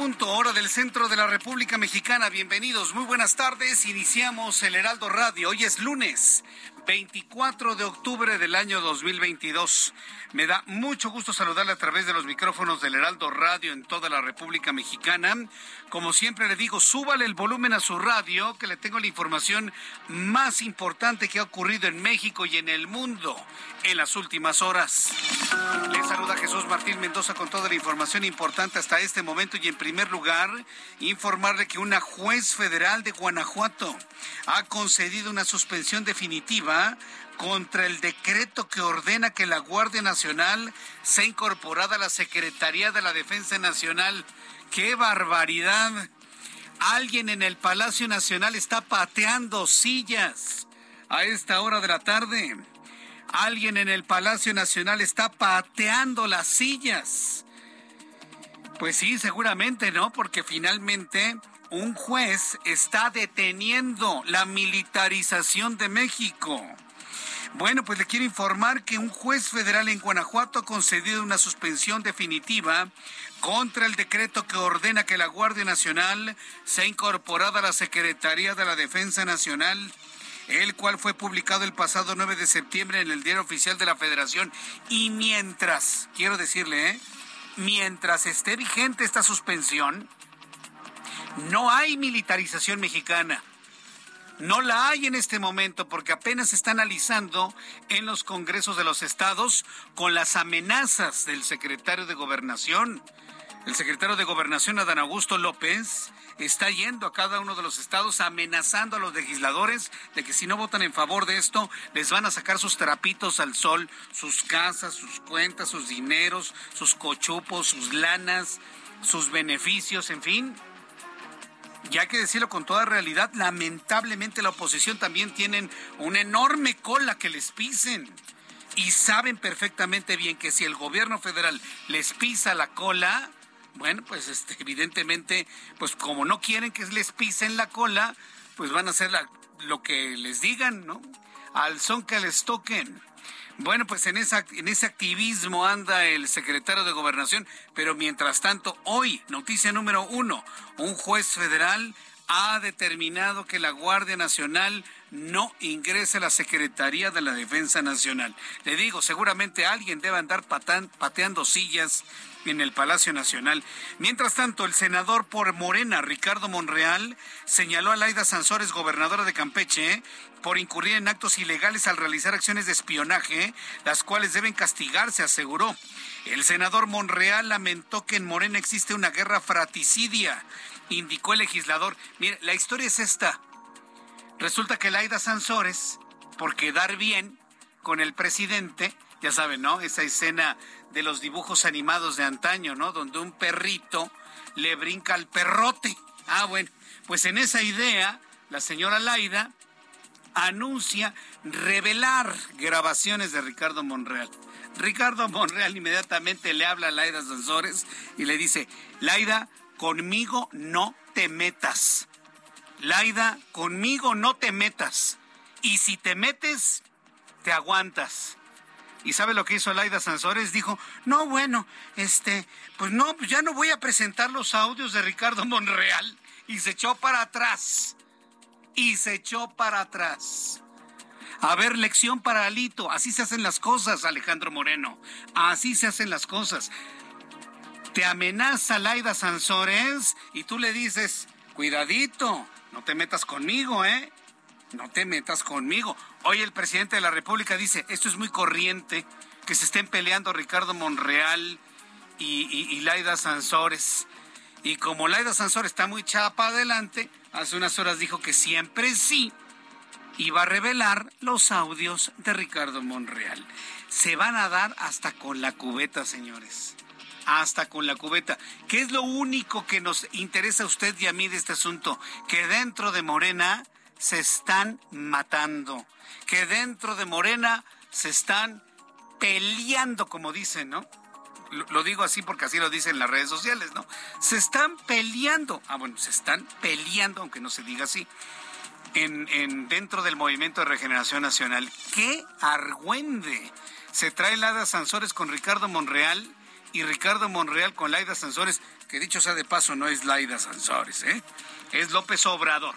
Punto, hora del centro de la República Mexicana. Bienvenidos, muy buenas tardes. Iniciamos el Heraldo Radio. Hoy es lunes 24 de octubre del año 2022. Me da mucho gusto saludarle a través de los micrófonos del Heraldo Radio en toda la República Mexicana. Como siempre le digo, súbale el volumen a su radio, que le tengo la información más importante que ha ocurrido en México y en el mundo en las últimas horas. Le saluda Jesús Martín Mendoza con toda la información importante hasta este momento y en primer lugar informarle que una juez federal de Guanajuato ha concedido una suspensión definitiva contra el decreto que ordena que la Guardia Nacional sea incorporada a la Secretaría de la Defensa Nacional. ¡Qué barbaridad! Alguien en el Palacio Nacional está pateando sillas a esta hora de la tarde. Alguien en el Palacio Nacional está pateando las sillas. Pues sí, seguramente, ¿no? Porque finalmente un juez está deteniendo la militarización de México. Bueno, pues le quiero informar que un juez federal en Guanajuato ha concedido una suspensión definitiva contra el decreto que ordena que la Guardia Nacional sea incorporada a la Secretaría de la Defensa Nacional el cual fue publicado el pasado 9 de septiembre en el Diario Oficial de la Federación. Y mientras, quiero decirle, ¿eh? mientras esté vigente esta suspensión, no hay militarización mexicana. No la hay en este momento porque apenas se está analizando en los congresos de los estados con las amenazas del secretario de Gobernación. El secretario de Gobernación, Adán Augusto López, está yendo a cada uno de los estados amenazando a los legisladores de que si no votan en favor de esto, les van a sacar sus trapitos al sol, sus casas, sus cuentas, sus dineros, sus cochupos, sus lanas, sus beneficios, en fin. Y hay que decirlo con toda realidad, lamentablemente la oposición también tienen una enorme cola que les pisen. Y saben perfectamente bien que si el gobierno federal les pisa la cola, bueno, pues este, evidentemente, pues como no quieren que les pisen la cola, pues van a hacer lo que les digan, ¿no? Al son que les toquen. Bueno, pues en, en ese activismo anda el secretario de Gobernación, pero mientras tanto, hoy, noticia número uno, un juez federal ha determinado que la Guardia Nacional no ingrese a la Secretaría de la Defensa Nacional. Le digo, seguramente alguien debe andar pateando sillas en el Palacio Nacional. Mientras tanto, el senador por Morena, Ricardo Monreal, señaló a Laida Sansores, gobernadora de Campeche, por incurrir en actos ilegales al realizar acciones de espionaje, las cuales deben castigarse, aseguró. El senador Monreal lamentó que en Morena existe una guerra fraticidia, indicó el legislador. Mire, la historia es esta. Resulta que Laida Sansores, por quedar bien con el presidente, ya saben, ¿no? Esa escena de los dibujos animados de antaño, ¿no? Donde un perrito le brinca al perrote. Ah, bueno, pues en esa idea, la señora Laida anuncia revelar grabaciones de Ricardo Monreal. Ricardo Monreal inmediatamente le habla a Laida Sansores y le dice, Laida, conmigo no te metas. Laida, conmigo no te metas. Y si te metes, te aguantas. ¿Y sabe lo que hizo Laida Sansores? Dijo, no, bueno, este, pues no, pues ya no voy a presentar los audios de Ricardo Monreal. Y se echó para atrás. Y se echó para atrás. A ver, lección para Alito. Así se hacen las cosas, Alejandro Moreno. Así se hacen las cosas. Te amenaza Laida Sansores y tú le dices, cuidadito, no te metas conmigo, ¿eh? No te metas conmigo. Hoy el presidente de la República dice, esto es muy corriente, que se estén peleando Ricardo Monreal y, Laida Sansores. Y como Laida Sansores está muy chapa adelante, hace unas horas dijo que siempre sí iba a revelar los audios de Ricardo Monreal. Se van a dar hasta con la cubeta, señores. Hasta con la cubeta. ¿Qué es lo único que nos interesa a usted y a mí de este asunto? Que dentro de Morena se están matando, que dentro de Morena se están peleando, como dicen, ¿no? Lo, digo así porque así lo dicen las redes sociales, ¿no? Se están peleando. Ah, bueno, se están peleando, aunque no se diga así. En, en, dentro del movimiento de regeneración nacional. ¡Qué argüende! Se trae Laida Sansores con Ricardo Monreal y Ricardo Monreal con Laida Sansores, que dicho sea de paso no es Laida Sansores, ¿eh? Es López Obrador.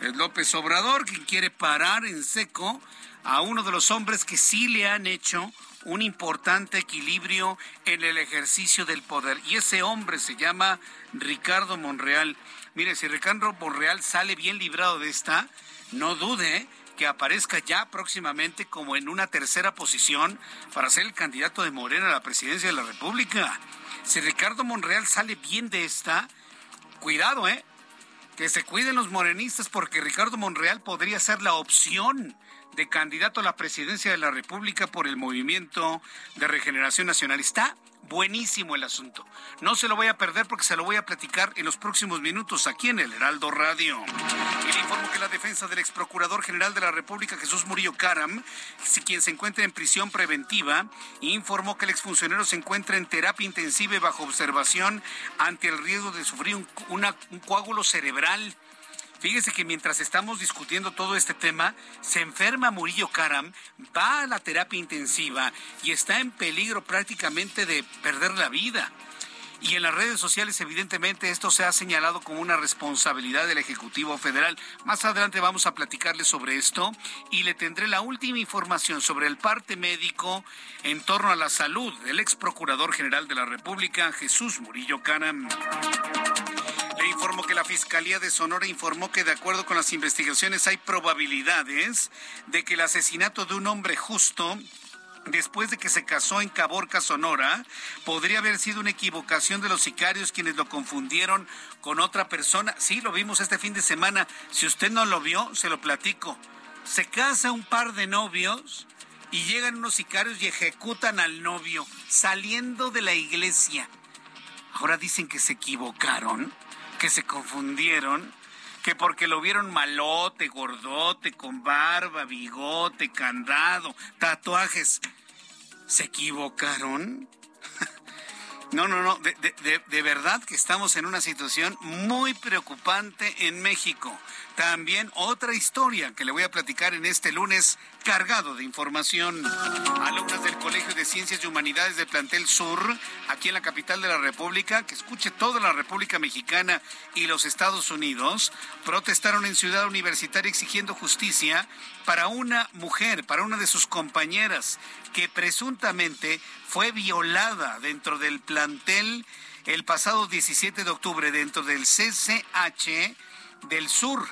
López Obrador quien quiere parar en seco a uno de los hombres que sí le han hecho un importante equilibrio en el ejercicio del poder. Y ese hombre se llama Ricardo Monreal. Mire, si Ricardo Monreal sale bien librado de esta, no dude que aparezca ya próximamente como en una tercera posición para ser el candidato de Morena a la presidencia de la República. Si Ricardo Monreal sale bien de esta, cuidado, ¿eh? Que se cuiden los morenistas porque Ricardo Monreal podría ser la opción de candidato a la presidencia de la República por el movimiento de regeneración nacional. Está buenísimo el asunto. No se lo voy a perder porque se lo voy a platicar en los próximos minutos aquí en el Heraldo Radio. Y le que la defensa del ex procurador general de la República, Jesús Murillo Caram, quien se encuentra en prisión preventiva, informó que el exfuncionario se encuentra en terapia intensiva y bajo observación ante el riesgo de sufrir un coágulo cerebral. Fíjese que mientras estamos discutiendo todo este tema, se enferma Murillo Karam, va a la terapia intensiva y está en peligro prácticamente de perder la vida. Y en las redes sociales, evidentemente, esto se ha señalado como una responsabilidad del Ejecutivo Federal. Más adelante vamos a platicarle sobre esto y le tendré la última información sobre el parte médico en torno a la salud del ex procurador general de la República, Jesús Murillo Caram. Informo que la Fiscalía de Sonora informó que de acuerdo con las investigaciones hay probabilidades de que el asesinato de un hombre justo después de que se casó en Caborca, Sonora, podría haber sido una equivocación de los sicarios quienes lo confundieron con otra persona. Sí, lo vimos este fin de semana. Si usted no lo vio, se lo platico. Se casa un par de novios y llegan unos sicarios y ejecutan al novio saliendo de la iglesia. Ahora dicen que se equivocaron que se confundieron, que porque lo vieron malote, gordote, con barba, bigote, candado, tatuajes, ¿se equivocaron? No, no, no, de, de, de, verdad que estamos en una situación muy preocupante en México. También otra historia que le voy a platicar en este lunes cargado de información. Alumnas del Colegio de Ciencias y Humanidades de Plantel Sur, aquí en la capital de la República, que escuche toda la República Mexicana y los Estados Unidos, protestaron en Ciudad Universitaria exigiendo justicia para una mujer, para una de sus compañeras, que presuntamente fue violada dentro del plantel el pasado 17 de octubre dentro del CCH del Sur.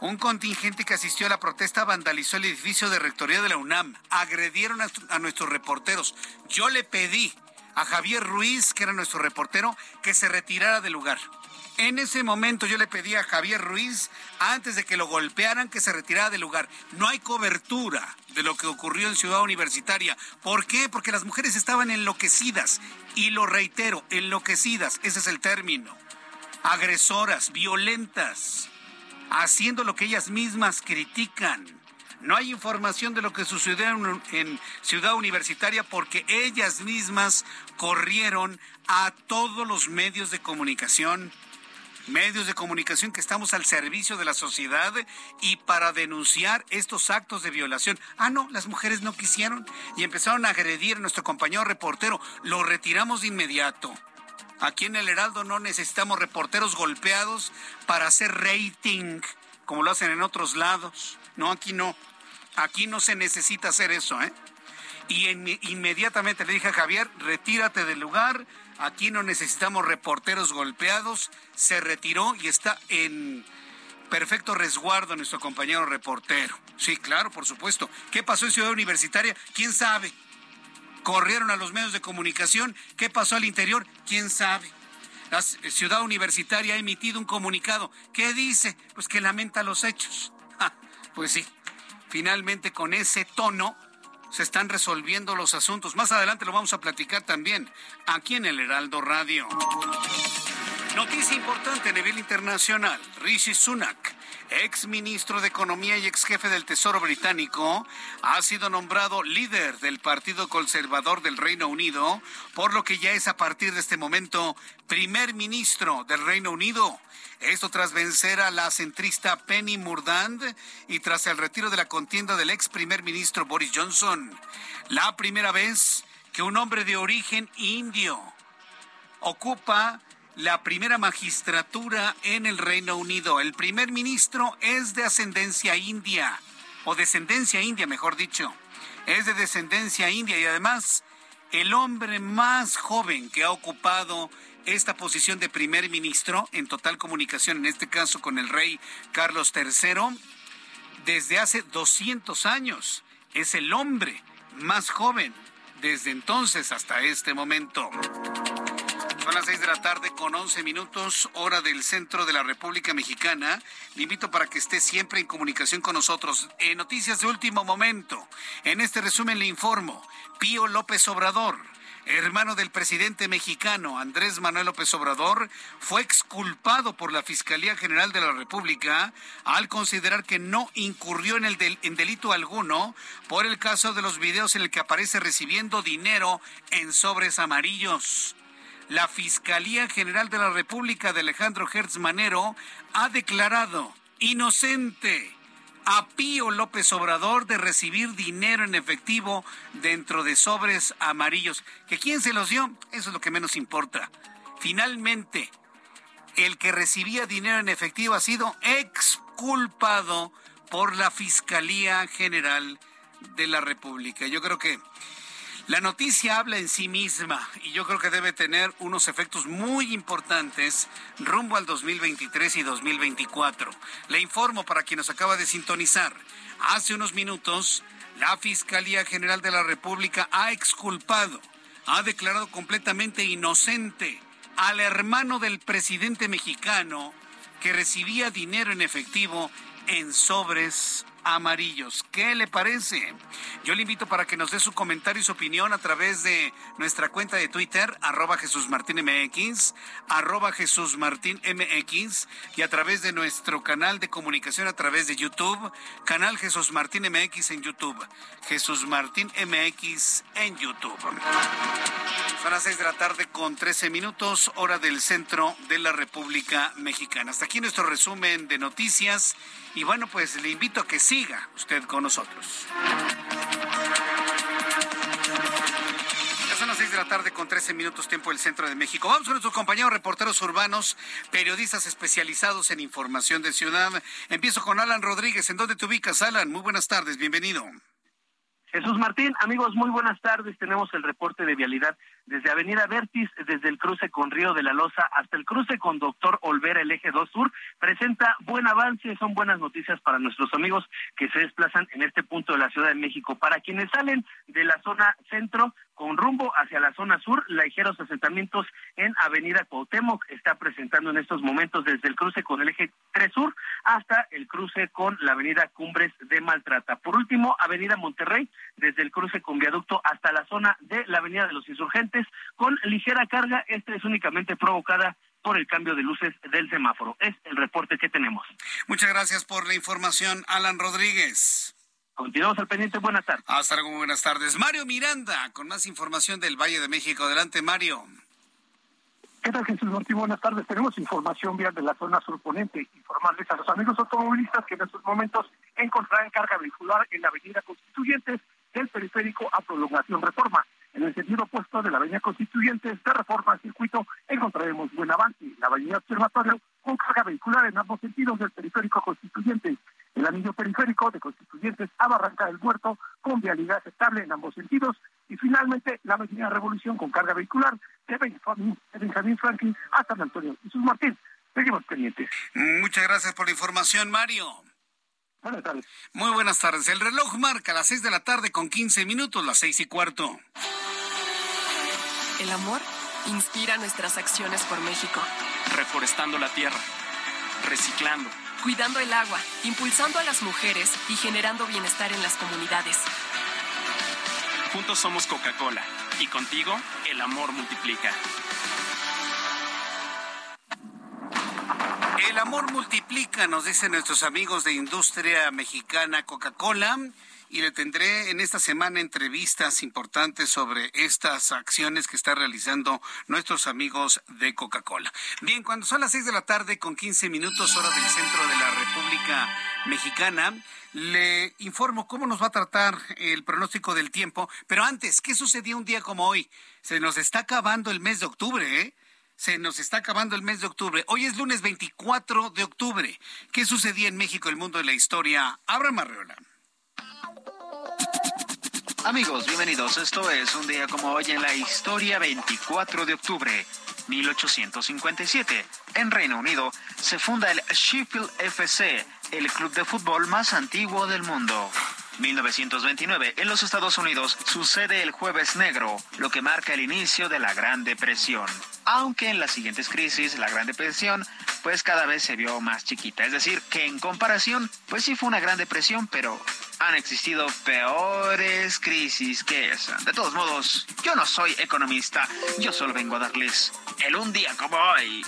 Un contingente que asistió a la protesta vandalizó el edificio de rectoría de la UNAM. Agredieron a, nuestros reporteros. Yo le pedí a Javier Ruiz, que era nuestro reportero, que se retirara del lugar. En ese momento yo le pedí a Javier Ruiz, antes de que lo golpearan, que se retirara del lugar. No hay cobertura de lo que ocurrió en Ciudad Universitaria. ¿Por qué? Porque las mujeres estaban enloquecidas. Y lo reitero, enloquecidas, ese es el término. Agresoras, violentas haciendo lo que ellas mismas critican, No hay información de lo que sucedió en, Ciudad Universitaria porque ellas mismas corrieron a todos los medios de comunicación medios de comunicación que estamos al servicio de la sociedad y para denunciar estos actos de violación. Ah, no, las mujeres no quisieron y empezaron a agredir a nuestro compañero reportero. Lo retiramos de inmediato. Aquí en el Heraldo no necesitamos reporteros golpeados para hacer rating, como lo hacen en otros lados. No, aquí no. Aquí no se necesita hacer eso, ¿eh? Y inmediatamente le dije a Javier, retírate del lugar, Aquí no necesitamos reporteros golpeados. Se retiró y está en perfecto resguardo nuestro compañero reportero. Sí, claro, por supuesto. ¿Qué pasó en Ciudad Universitaria? ¿Quién sabe? Corrieron a los medios de comunicación. ¿Qué pasó al interior? ¿Quién sabe? La Ciudad Universitaria ha emitido un comunicado. ¿Qué dice? Pues que lamenta los hechos. pues sí, finalmente con ese tono se están resolviendo los asuntos. Más adelante lo vamos a platicar también aquí en el Heraldo Radio. Noticia importante a nivel internacional. Rishi Sunak, ex ministro de Economía y ex jefe del Tesoro británico, ha sido nombrado líder del Partido Conservador del Reino Unido, por lo que ya es a partir de este momento primer ministro del Reino Unido. Esto tras vencer a la centrista Penny Murdand y tras el retiro de la contienda del ex primer ministro Boris Johnson. La primera vez que un hombre de origen indio ocupa la primera magistratura en el Reino Unido. El primer ministro es de ascendencia india, o descendencia india, mejor dicho. Es de descendencia india y además el hombre más joven que ha ocupado esta posición de primer ministro en total comunicación, en este caso con el rey Carlos III, desde hace 200 años. Es el hombre más joven desde entonces hasta este momento. Las seis de la tarde con 11 minutos, hora del centro de la República Mexicana. Le invito para que esté siempre en comunicación con nosotros. En noticias de último momento, en este resumen le informo, Pío López Obrador hermano del presidente mexicano Andrés Manuel López Obrador, fue exculpado por la Fiscalía General de la República al considerar que no incurrió en, el en delito alguno por el caso de los videos en el que aparece recibiendo dinero en sobres amarillos. La Fiscalía General de la República de Alejandro Hertz Manero ha declarado inocente a Pío López Obrador de recibir dinero en efectivo dentro de sobres amarillos. ¿Que quién se los dio? Eso es lo que menos importa. Finalmente, el que recibía dinero en efectivo ha sido exculpado por la Fiscalía General de la República. Yo creo que la noticia habla en sí misma y yo creo que debe tener unos efectos muy importantes rumbo al 2023 y 2024. Le informo para quien nos acaba de sintonizar. Hace unos minutos, la Fiscalía General de la República ha exculpado, ha declarado completamente inocente al hermano del presidente mexicano que recibía dinero en efectivo en sobres amarillos. ¿Qué le parece? Yo le invito para que nos dé su comentario y su opinión a través de nuestra cuenta de Twitter, arroba Jesús Martín MX, arroba Jesús Martín MX, y a través de nuestro canal de comunicación a través de YouTube, canal Jesús Martín MX en YouTube. Jesús Martín MX en YouTube. Son las seis de la tarde con 13 minutos, hora del centro de la República Mexicana. Hasta aquí nuestro resumen de noticias. Y bueno, pues le invito a que siga usted con nosotros. Son las seis de la tarde con 13 minutos tiempo del centro de México. Vamos con nuestros compañeros reporteros urbanos, periodistas especializados en información de ciudad. Empiezo con Alan Rodríguez. ¿En dónde te ubicas, Alan? Muy buenas tardes, bienvenido. Jesús Martín, amigos, muy buenas tardes. Tenemos el reporte de vialidad desde Avenida Vertis, desde el cruce con Río de la Loza hasta el cruce con Doctor Olvera, el eje 2 Sur. Presenta buen avance, son buenas noticias para nuestros amigos que se desplazan en este punto de la Ciudad de México. Para quienes salen de la zona centro, con rumbo hacia la zona sur, ligeros asentamientos en Avenida Cuauhtémoc está presentando en estos momentos desde el cruce con el eje 3 Sur hasta el cruce con la Avenida Cumbres de Maltrata. Por último, Avenida Monterrey, desde el cruce con viaducto hasta la zona de la Avenida de los Insurgentes, con ligera carga. Esta es únicamente provocada por el cambio de luces del semáforo. Es el reporte que tenemos. Muchas gracias por la información, Alan Rodríguez. Continuamos al pendiente. Buenas tardes. Hasta luego, buenas tardes. Mario Miranda, con más información del Valle de México. Adelante, Mario. ¿Qué tal, Jesús Martín? Buenas tardes. Tenemos información vial de la zona surponente. Informarles a los amigos automovilistas que en estos momentos encontrarán carga vehicular en la avenida Constituyentes del periférico a prolongación reforma. En el sentido opuesto de la avenida Constituyentes de reforma al circuito encontraremos buen avance. La avenida Observatorio con carga vehicular en ambos sentidos del periférico Constituyentes. El anillo periférico de Constituyentes a Barranca del Muerto con vialidad aceptable en ambos sentidos. Y finalmente la avenida Revolución con carga vehicular de Benjamín, Franklin a San Antonio. Jesús Martín, seguimos pendientes. Muchas gracias por la información, Mario. Buenas tardes. Muy buenas tardes. El reloj marca las seis de la tarde con quince minutos, las seis y cuarto. El amor inspira nuestras acciones por México. Reforestando la tierra, reciclando, cuidando el agua, impulsando a las mujeres y generando bienestar en las comunidades. Juntos somos Coca-Cola y contigo el amor multiplica. El amor multiplica, nos dicen nuestros amigos de Industria Mexicana Coca-Cola y le tendré en esta semana entrevistas importantes sobre estas acciones que están realizando nuestros amigos de Coca-Cola. Bien, cuando son las seis de la tarde con 15 minutos hora del centro de la República Mexicana, le informo cómo nos va a tratar el pronóstico del tiempo, pero antes, ¿qué sucedió un día como hoy? Se nos está acabando el mes de octubre, ¿eh? Se nos está acabando el mes de octubre. Hoy es lunes 24 de octubre. ¿Qué sucedía en México, el mundo de la historia? Abra Marreola. Amigos, bienvenidos. Esto es un día como hoy en la historia 24 de octubre. 1857. En Reino Unido se funda el Sheffield FC, el club de fútbol más antiguo del mundo. 1929. En los Estados Unidos sucede el Jueves Negro, lo que marca el inicio de la Gran Depresión. Aunque en las siguientes crisis, la Gran Depresión, pues cada vez se vio más chiquita. Es decir, que en comparación, pues sí fue una Gran Depresión, pero han existido peores crisis que esa. De todos modos, yo no soy economista, yo solo vengo a darles el un día como hoy.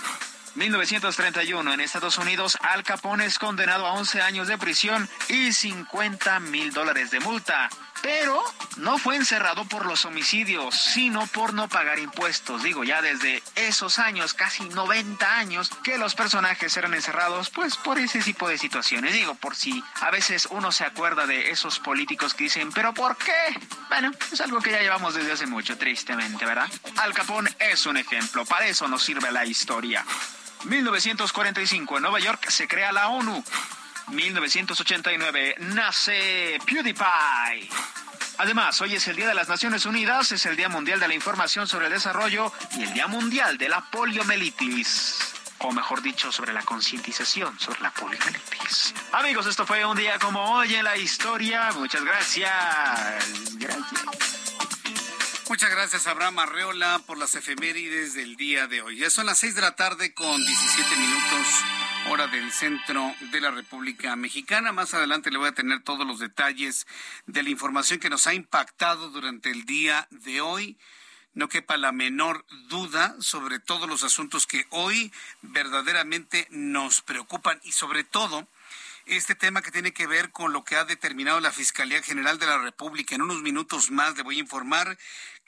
1931 en Estados Unidos, Al Capone es condenado a 11 años de prisión y 50 mil dólares de multa. Pero no fue encerrado por los homicidios, sino por no pagar impuestos. Digo, ya desde esos años, casi 90 años, que los personajes eran encerrados, pues por ese tipo de situaciones. Digo, por si a veces uno se acuerda de esos políticos que dicen, ¿pero por qué? Bueno, es algo que ya llevamos desde hace mucho, tristemente, ¿verdad? Al Capone es un ejemplo, para eso nos sirve la historia. 1945 en Nueva York se crea la ONU. 1989 nace PewDiePie. Además, hoy es el Día de las Naciones Unidas, es el Día Mundial de la Información sobre el Desarrollo y el Día Mundial de la Poliomielitis. O mejor dicho, sobre la concientización sobre la poliomielitis. Amigos, esto fue un día como hoy en la historia. Muchas gracias. Gracias. Muchas gracias, Abraham Arreola, por las efemérides del día de hoy. Ya son las seis de la tarde con 17 minutos, hora del centro de la República Mexicana. Más adelante le voy a tener todos los detalles de la información que nos ha impactado durante el día de hoy. No quepa la menor duda sobre todos los asuntos que hoy verdaderamente nos preocupan y sobre todo este tema que tiene que ver con lo que ha determinado la Fiscalía General de la República. En unos minutos más le voy a informar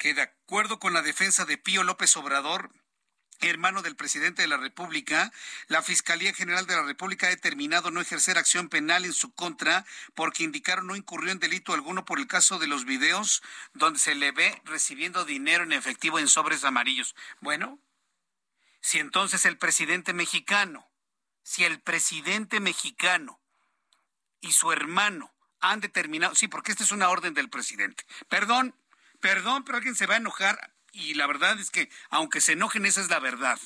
que de acuerdo con la defensa de Pío López Obrador, hermano del presidente de la República, la Fiscalía General de la República ha determinado no ejercer acción penal en su contra porque indicaron no incurrió en delito alguno por el caso de los videos donde se le ve recibiendo dinero en efectivo en sobres amarillos. Bueno, si entonces el presidente mexicano, si el presidente mexicano y su hermano han determinado, sí, porque esta es una orden del presidente. Perdón, perdón, pero alguien se va a enojar y la verdad es que aunque se enojen, esa es la verdad.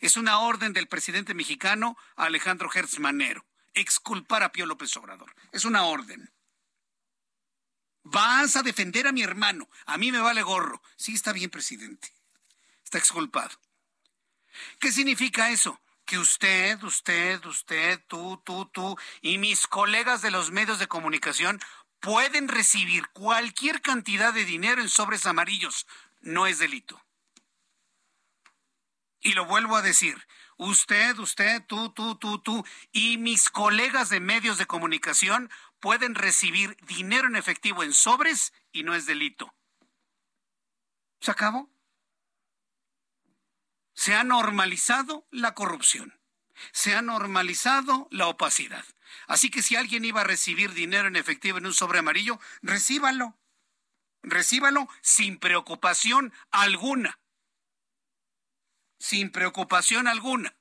Es una orden del presidente mexicano Alejandro Hertz Manero, exculpar a Pío López Obrador. Es una orden. Vas a defender a mi hermano. A mí me vale gorro. Sí, está bien, presidente. Está exculpado. ¿Qué significa eso? que usted, usted, usted, tú, tú, tú y mis colegas de los medios de comunicación pueden recibir cualquier cantidad de dinero en sobres amarillos. No es delito. Y lo vuelvo a decir, usted, usted, tú, tú, tú, tú y mis colegas de medios de comunicación pueden recibir dinero en efectivo en sobres y no es delito. ¿Se acabó? Se ha normalizado la corrupción. Se ha normalizado la opacidad. Así que si alguien iba a recibir dinero en efectivo en un sobre amarillo, recíbalo. Recíbalo sin preocupación alguna. Sin preocupación alguna.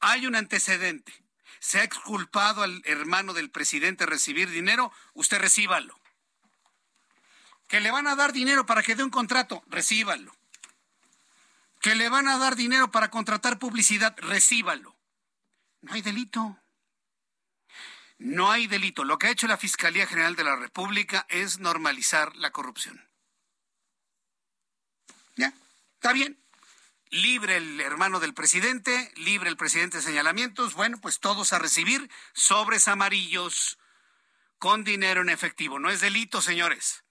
Hay un antecedente. Se ha exculpado al hermano del presidente recibir dinero, usted recíbalo. Que le van a dar dinero para que dé un contrato, recíbalo. Que le van a dar dinero para contratar publicidad, recíbalo. No hay delito. No hay delito. Lo que ha hecho la Fiscalía General de la República es normalizar la corrupción. ¿Ya? ¿Está bien? Libre el hermano del presidente, libre el presidente de señalamientos. Bueno, pues todos a recibir sobres amarillos con dinero en efectivo. No es delito, señores.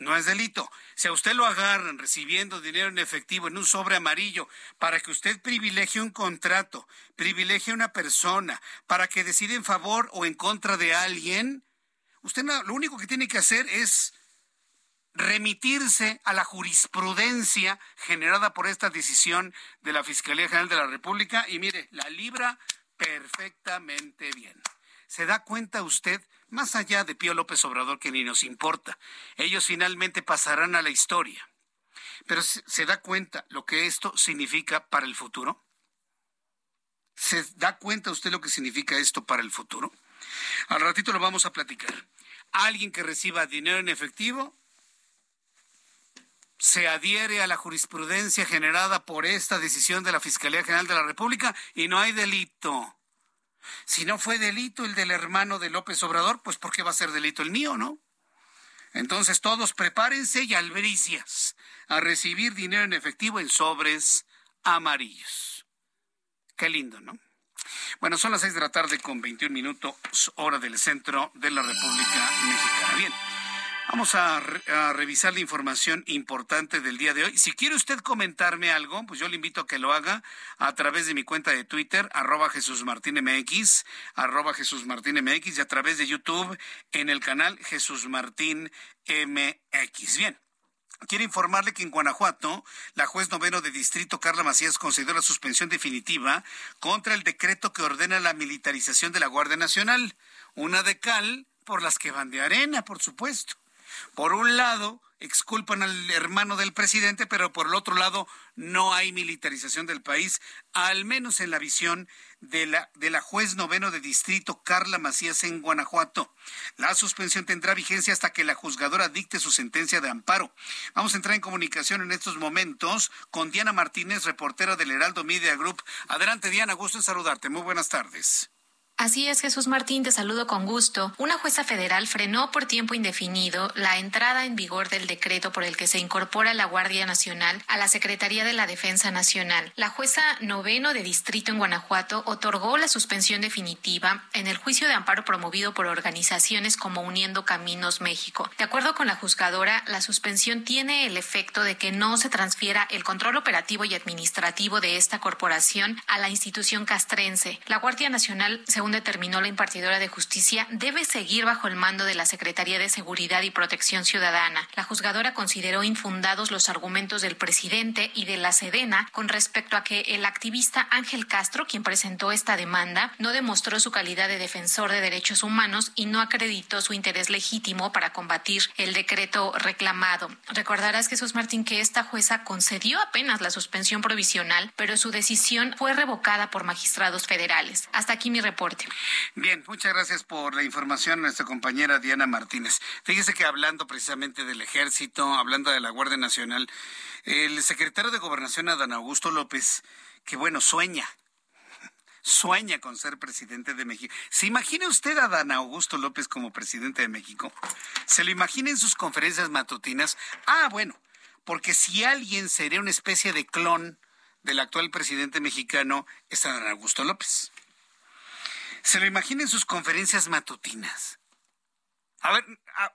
No es delito. Si a usted lo agarran recibiendo dinero en efectivo en un sobre amarillo para que usted privilegie un contrato, privilegie una persona, para que decida en favor o en contra de alguien, usted lo único que tiene que hacer es remitirse a la jurisprudencia generada por esta decisión de la Fiscalía General de la República y mire, la libra perfectamente bien. ¿Se da cuenta usted más allá de Pío López Obrador, que ni nos importa. Ellos finalmente pasarán a la historia. Pero ¿se da cuenta lo que esto significa para el futuro? ¿Se da cuenta usted lo que significa esto para el futuro? Al ratito lo vamos a platicar. Alguien que reciba dinero en efectivo se adhiere a la jurisprudencia generada por esta decisión de la Fiscalía General de la República y no hay delito. Si no fue delito el del hermano de López Obrador, pues ¿por qué va a ser delito el mío, no? Entonces todos prepárense y albricias a recibir dinero en efectivo en sobres amarillos. Qué lindo, ¿no? Bueno, son las seis de la tarde con 21 minutos, hora del centro de la República Mexicana. Bien. Vamos a, revisar la información importante del día de hoy. Si quiere usted comentarme algo, pues yo le invito a que lo haga a través de mi cuenta de Twitter, arroba Jesús Martín MX, arroba Jesús Martín MX, y a través de YouTube en el canal Jesús Martín MX. Bien. Quiero informarle que en Guanajuato, la juez noveno de distrito Carla Macías concedió la suspensión definitiva contra el decreto que ordena la militarización de la Guardia Nacional. Una de cal por las que van de arena, por supuesto. Por un lado, exculpan al hermano del presidente, pero por el otro lado no hay militarización del país, al menos en la visión de la, de la juez noveno de distrito Carla Macías en Guanajuato. La suspensión tendrá vigencia hasta que la juzgadora dicte su sentencia de amparo. Vamos a entrar en comunicación en estos momentos con Diana Martínez, reportera del Heraldo Media Group. Adelante, Diana, gusto en saludarte. Muy buenas tardes. Así es, Jesús Martín, te saludo con gusto. Una jueza federal frenó por tiempo indefinido la entrada en vigor del decreto por el que se incorpora la Guardia Nacional a la Secretaría de la Defensa Nacional. La jueza noveno de distrito en Guanajuato otorgó la suspensión definitiva en el juicio de amparo promovido por organizaciones como Uniendo Caminos México. De acuerdo con la juzgadora, la suspensión tiene el efecto de que no se transfiera el control operativo y administrativo de esta corporación a la institución castrense. La Guardia Nacional, según determinó la impartidora de justicia, debe seguir bajo el mando de la Secretaría de Seguridad y Protección Ciudadana. La juzgadora consideró infundados los argumentos del presidente y de la Sedena con respecto a que el activista Ángel Castro, quien presentó esta demanda, no demostró su calidad de defensor de derechos humanos y no acreditó su interés legítimo para combatir el decreto reclamado. Recordarás, Jesús Martín, que esta jueza concedió apenas la suspensión provisional, pero su decisión fue revocada por magistrados federales. Hasta aquí mi reporte. Bien, muchas gracias por la información, nuestra compañera Diana Martínez. Fíjese que hablando precisamente del ejército, hablando de la Guardia Nacional, el secretario de Gobernación, Adán Augusto López, que bueno, sueña, sueña con ser presidente de México. ¿Se imagina usted a Adán Augusto López como presidente de México? ¿Se lo imagina en sus conferencias matutinas? Ah, bueno, porque si alguien sería una especie de clon del actual presidente mexicano, es Adán Augusto López. Se lo imagina en sus conferencias matutinas. A ver,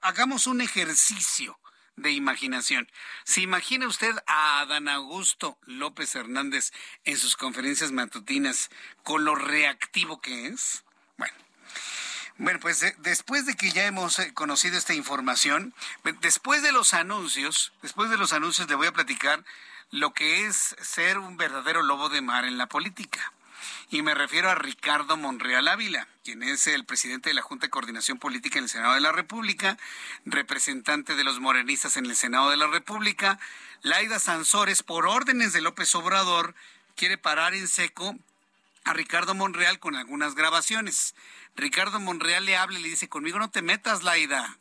hagamos un ejercicio de imaginación. ¿Se imagina usted a Adán Augusto López Hernández en sus conferencias matutinas con lo reactivo que es? Bueno. Bueno, pues eh, después de que ya hemos eh, conocido esta información, después de los anuncios, después de los anuncios le voy a platicar lo que es ser un verdadero lobo de mar en la política. Y me refiero a Ricardo Monreal Ávila, quien es el presidente de la Junta de Coordinación Política en el Senado de la República, representante de los morenistas en el Senado de la República. Laida Sansores, por órdenes de López Obrador, quiere parar en seco a Ricardo Monreal con algunas grabaciones. Ricardo Monreal le habla y le dice, conmigo no te metas, Laida.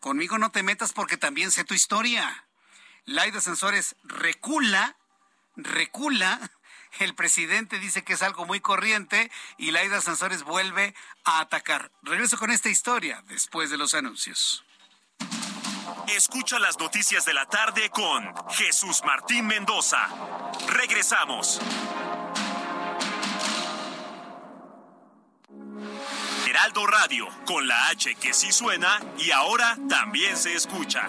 Conmigo no te metas porque también sé tu historia. Laida Sansores recula, recula el presidente dice que es algo muy corriente y Laida Sansores vuelve a atacar. Regreso con esta historia después de los anuncios. Escucha las noticias de la tarde con Jesús Martín Mendoza. Regresamos. Heraldo Radio, con la H que sí suena y ahora también se escucha.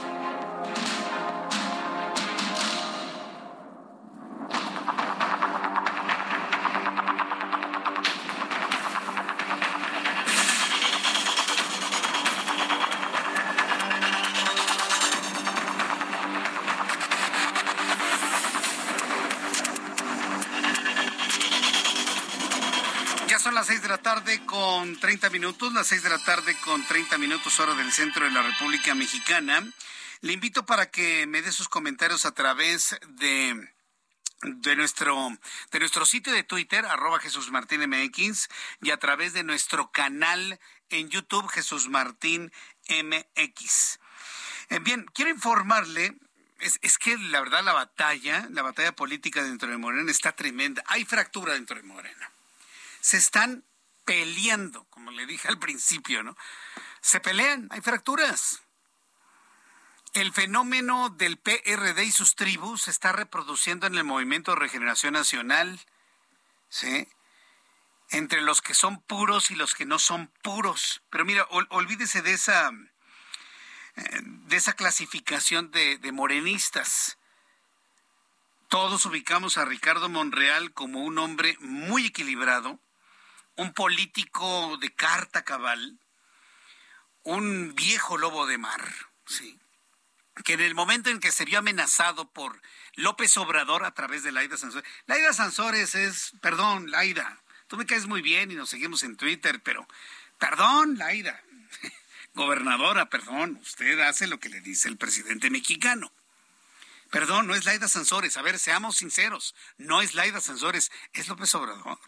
30 minutos, las 6 de la tarde con 30 minutos hora del centro de la República Mexicana. Le invito para que me dé sus comentarios a través de de nuestro de nuestro sitio de Twitter arroba Jesús Martín MX y a través de nuestro canal en YouTube Jesús Martín MX. Eh, bien, quiero informarle es, es, que la verdad la batalla, la batalla política dentro de Morena está tremenda. Hay fractura dentro de Morena. Se están peleando, como le dije al principio, ¿no? Se pelean, hay fracturas. El fenómeno del PRD y sus tribus se está reproduciendo en el movimiento de regeneración nacional, ¿sí? Entre los que son puros y los que no son puros. Pero mira, olvídese de esa, eh, de esa clasificación de, de morenistas. Todos ubicamos a Ricardo Monreal como un hombre muy equilibrado, un político de carta cabal, un viejo lobo de mar, sí, que en el momento en que se vio amenazado por López Obrador a través de Laida Sansores, Laida Sansores es, perdón, Laida, tú me caes muy bien y nos seguimos en Twitter, pero, perdón, Laida, gobernadora, perdón, usted hace lo que le dice el presidente mexicano. Perdón, no es Laida Sansores. A ver, seamos sinceros. No es Laida Sansores, es López Obrador.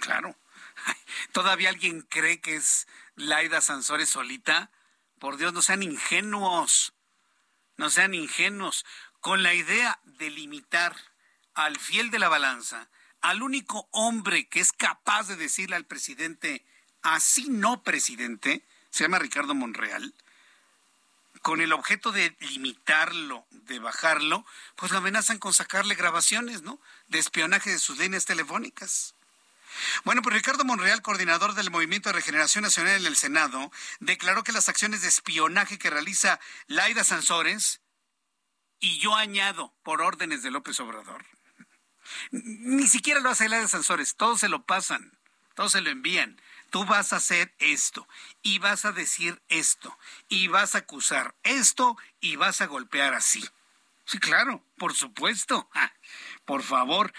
Claro. ¿Todavía alguien cree que es Laida Sansores solita? Por Dios, no sean ingenuos. No sean ingenuos. Con la idea de limitar al fiel de la balanza, al único hombre que es capaz de decirle al presidente, así no, presidente, se llama Ricardo Monreal, con el objeto de limitarlo, de bajarlo, pues lo amenazan con sacarle grabaciones, ¿no? De espionaje de sus líneas telefónicas. Bueno, pues Ricardo Monreal, coordinador del Movimiento de Regeneración Nacional en el Senado, declaró que las acciones de espionaje que realiza Laida Sansores, y yo añado por órdenes de López Obrador, ni siquiera lo hace Laida Sansores, todos se lo pasan, todos se lo envían. Tú vas a hacer esto, y vas a decir esto, y vas a acusar esto, y vas a golpear así. Sí, claro, por supuesto. Por favor,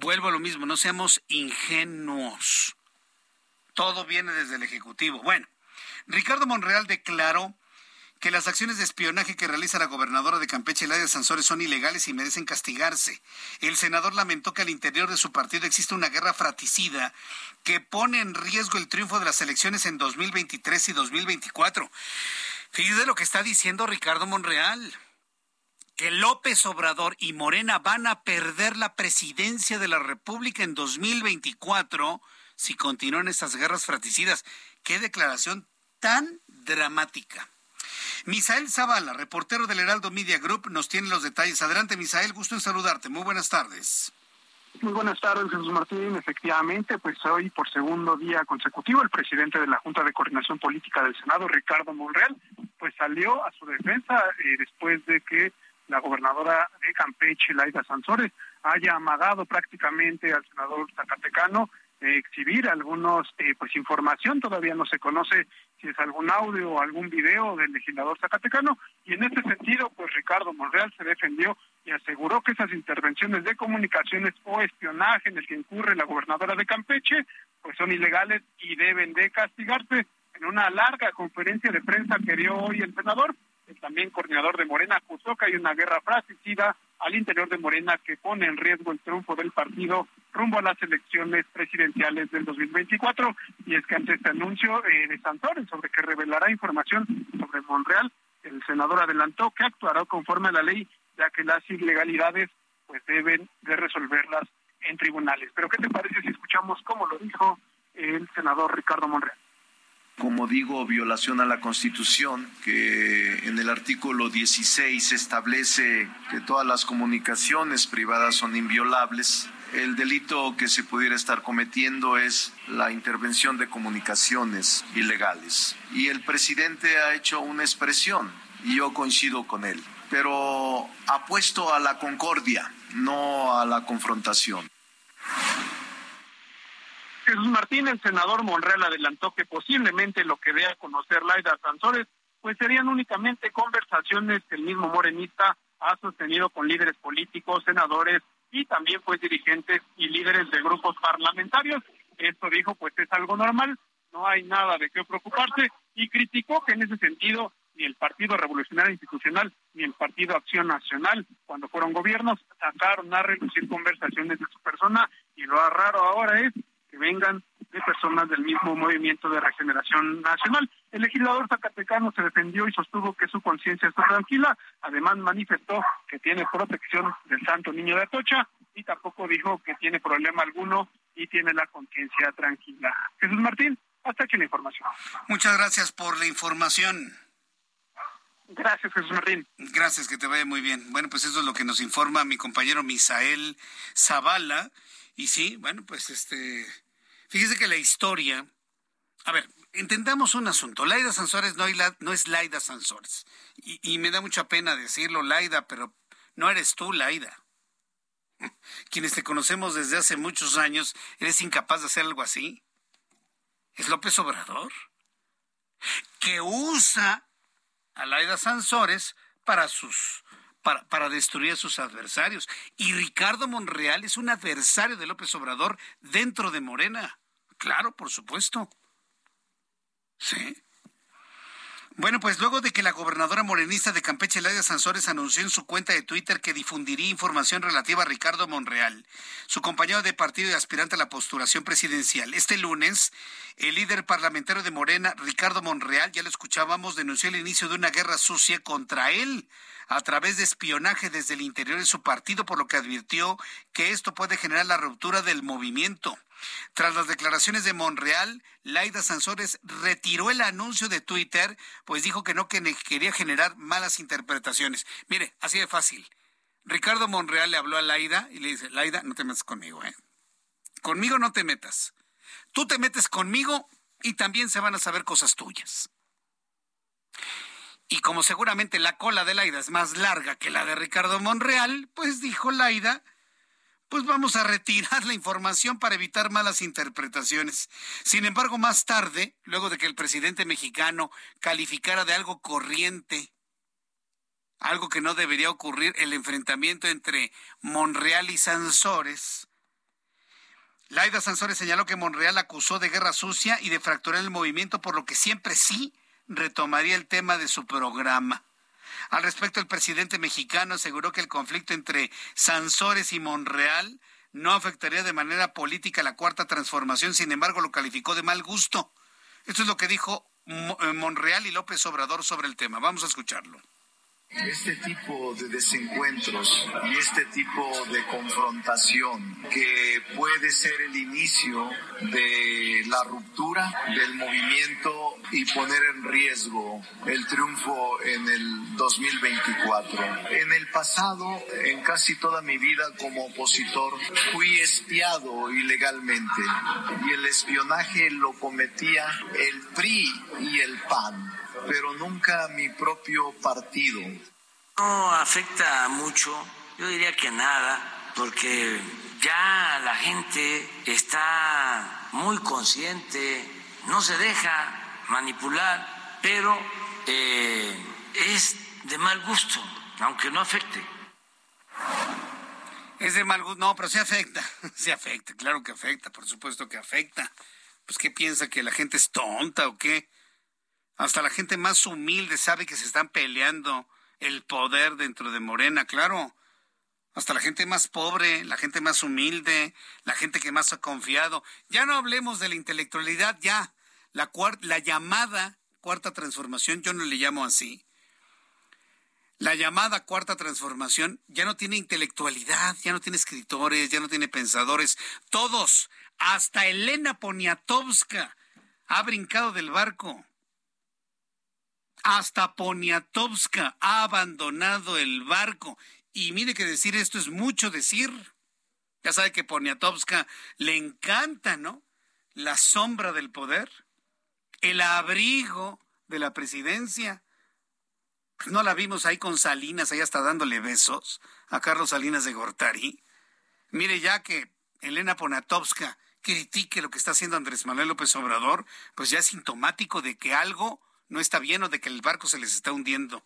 vuelvo a lo mismo, no seamos ingenuos. Todo viene desde el Ejecutivo. Bueno, Ricardo Monreal declaró que las acciones de espionaje que realiza la gobernadora de Campeche, Ladia Sansores, son ilegales y merecen castigarse. El senador lamentó que al interior de su partido existe una guerra fratricida que pone en riesgo el triunfo de las elecciones en 2023 y 2024. Fíjese lo que está diciendo Ricardo Monreal que López Obrador y Morena van a perder la presidencia de la República en 2024 si continúan estas guerras fratricidas. Qué declaración tan dramática. Misael Zavala, reportero del Heraldo Media Group, nos tiene los detalles. Adelante, Misael, gusto en saludarte. Muy buenas tardes. Muy buenas tardes, Jesús Martín. Efectivamente, pues hoy por segundo día consecutivo el presidente de la Junta de Coordinación Política del Senado, Ricardo Monreal, pues salió a su defensa eh, después de que la gobernadora de Campeche, Laida Sansores, haya amagado prácticamente al senador Zacatecano exhibir algunos, eh, pues información, todavía no se conoce si es algún audio o algún video del legislador Zacatecano, y en este sentido, pues Ricardo Monreal se defendió y aseguró que esas intervenciones de comunicaciones o espionaje en el que incurre la gobernadora de Campeche, pues son ilegales y deben de castigarse. En una larga conferencia de prensa que dio hoy el senador, el también coordinador de Morena acusó que hay una guerra fratricida al interior de Morena que pone en riesgo el triunfo del partido rumbo a las elecciones presidenciales del 2024. Y es que ante este anuncio eh, de Santores sobre que revelará información sobre Monreal, el senador adelantó que actuará conforme a la ley, ya que las ilegalidades pues deben de resolverlas en tribunales. Pero ¿qué te parece si escuchamos cómo lo dijo el senador Ricardo Monreal? Como digo, violación a la Constitución, que en el artículo 16 establece que todas las comunicaciones privadas son inviolables. El delito que se pudiera estar cometiendo es la intervención de comunicaciones ilegales. Y el presidente ha hecho una expresión, y yo coincido con él, pero apuesto a la concordia, no a la confrontación. Jesús Martín, el senador Monreal adelantó que posiblemente lo que dé a conocer Laida Sansores, pues serían únicamente conversaciones que el mismo morenista ha sostenido con líderes políticos, senadores y también pues dirigentes y líderes de grupos parlamentarios. Esto dijo pues es algo normal, no hay nada de qué preocuparse y criticó que en ese sentido ni el Partido Revolucionario Institucional ni el Partido Acción Nacional, cuando fueron gobiernos, sacaron a reducir conversaciones de su persona y lo raro ahora es que vengan de personas del mismo movimiento de regeneración nacional. El legislador zacatecano se defendió y sostuvo que su conciencia está tranquila. Además manifestó que tiene protección del Santo Niño de Atocha y tampoco dijo que tiene problema alguno y tiene la conciencia tranquila. Jesús Martín, hasta aquí la información. Muchas gracias por la información. Gracias, Jesús Martín. Gracias, que te vaya muy bien. Bueno, pues eso es lo que nos informa mi compañero Misael Zavala. Y sí, bueno, pues este, fíjese que la historia, a ver, entendamos un asunto. Laida Sansores no, es Laida Sansores. Y, y, me da mucha pena decirlo, Laida, pero no eres tú, Laida. Quienes te conocemos desde hace muchos años, eres incapaz de hacer algo así. Es López Obrador, que usa a Laida Sansores para sus para, destruir a sus adversarios. Y Ricardo Monreal es un adversario de López Obrador dentro de Morena. Claro, por supuesto. Sí. Bueno, pues luego de que la gobernadora morenista de Campeche, Ladia Sansores, anunció en su cuenta de Twitter que difundiría información relativa a Ricardo Monreal, su compañero de partido y aspirante a la postulación presidencial. Este lunes, el líder parlamentario de Morena, Ricardo Monreal, ya lo escuchábamos, denunció el inicio de una guerra sucia contra él a través de espionaje desde el interior de su partido, por lo que advirtió que esto puede generar la ruptura del movimiento. Tras las declaraciones de Monreal, Laida Sansores retiró el anuncio de Twitter, pues dijo que no quería generar malas interpretaciones. Mire, así de fácil. Ricardo Monreal le habló a Laida y le dice, Laida, no te metas conmigo, ¿eh? Conmigo no te metas. Tú te metes conmigo y también se van a saber cosas tuyas. Y como seguramente la cola de Laida es más larga que la de Ricardo Monreal, pues dijo Laida, pues vamos a retirar la información para evitar malas interpretaciones. Sin embargo, más tarde, luego de que el presidente mexicano calificara de algo corriente, algo que no debería ocurrir, el enfrentamiento entre Monreal y Sansores, Laida Sansores señaló que Monreal acusó de guerra sucia y de fracturar el movimiento, por lo que siempre sí retomaría el tema de su programa. Al respecto, el presidente mexicano aseguró que el conflicto entre Sansores y Monreal no afectaría de manera política la cuarta transformación, sin embargo lo calificó de mal gusto. Esto es lo que dijo eh, Monreal y López Obrador sobre el tema. Vamos a escucharlo. Este tipo de desencuentros y este tipo de confrontación que puede ser el inicio de la ruptura del movimiento y poner en riesgo el triunfo en el 2024. En el pasado, en casi toda mi vida como opositor, fui espiado ilegalmente y el espionaje lo cometía el PRI y el PAN pero nunca mi propio partido. No afecta mucho, yo diría que nada, porque ya la gente está muy consciente, no se deja manipular, pero eh, es de mal gusto, aunque no afecte. Es de mal gusto, no, pero se afecta, se afecta, claro que afecta, por supuesto que afecta. Pues, ¿qué piensa? ¿Que la gente es tonta o qué? Hasta la gente más humilde sabe que se están peleando el poder dentro de Morena, claro. Hasta la gente más pobre, la gente más humilde, la gente que más ha confiado. Ya no hablemos de la intelectualidad, ya. La, la llamada cuarta transformación, yo no le llamo así. La llamada cuarta transformación ya no tiene intelectualidad, ya no tiene escritores, ya no tiene pensadores. Todos, hasta Elena Poniatowska, ha brincado del barco. Hasta Poniatowska ha abandonado el barco. Y mire que decir esto es mucho decir. Ya sabe que Poniatowska le encanta, ¿no? La sombra del poder, el abrigo de la presidencia. No la vimos ahí con Salinas, ahí hasta dándole besos a Carlos Salinas de Gortari. Mire ya que Elena Poniatowska critique lo que está haciendo Andrés Manuel López Obrador, pues ya es sintomático de que algo no está bien o de que el barco se les está hundiendo.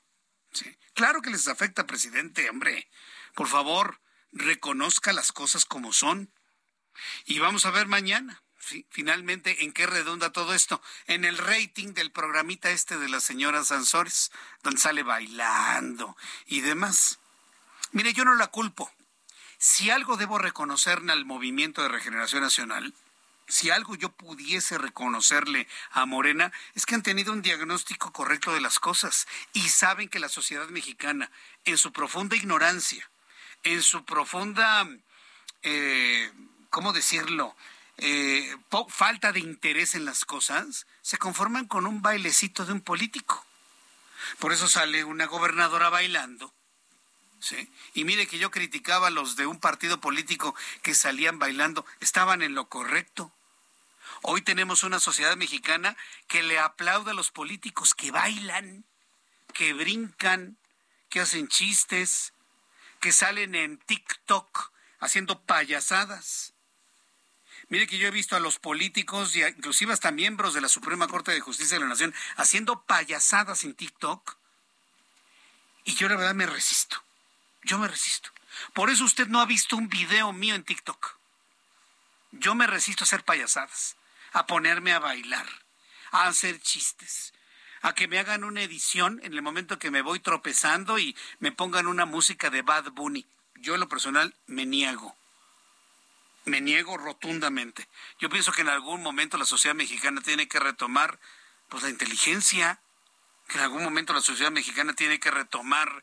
Claro que les afecta, presidente, hombre. Por favor, reconozca las cosas como son. Y vamos a ver mañana, finalmente, en qué redunda todo esto. En el rating del programita este de la señora Sansores, donde sale bailando y demás. Mire, yo no la culpo. Si algo debo reconocerle al Movimiento de Regeneración Nacional, si algo yo pudiese reconocerle a Morena, es que han tenido un diagnóstico correcto de las cosas y saben que la sociedad mexicana, en su profunda ignorancia, en su profunda, eh, ¿cómo decirlo? Eh, falta de interés en las cosas, se conforman con un bailecito de un político. Por eso sale una gobernadora bailando. ¿Sí? Y mire que yo criticaba a los de un partido político que salían bailando, estaban en lo correcto. Hoy tenemos una sociedad mexicana que le aplaude a los políticos que bailan, que brincan, que hacen chistes, que salen en TikTok haciendo payasadas. Mire que yo he visto a los políticos y inclusive hasta miembros de la Suprema Corte de Justicia de la Nación haciendo payasadas en TikTok. Y yo la verdad me resisto. Yo me resisto. Por eso usted no ha visto un video mío en TikTok. Yo me resisto a hacer payasadas a ponerme a bailar, a hacer chistes, a que me hagan una edición en el momento que me voy tropezando y me pongan una música de Bad Bunny. Yo en lo personal me niego. Me niego rotundamente. Yo pienso que en algún momento la sociedad mexicana tiene que retomar pues la inteligencia, que en algún momento la sociedad mexicana tiene que retomar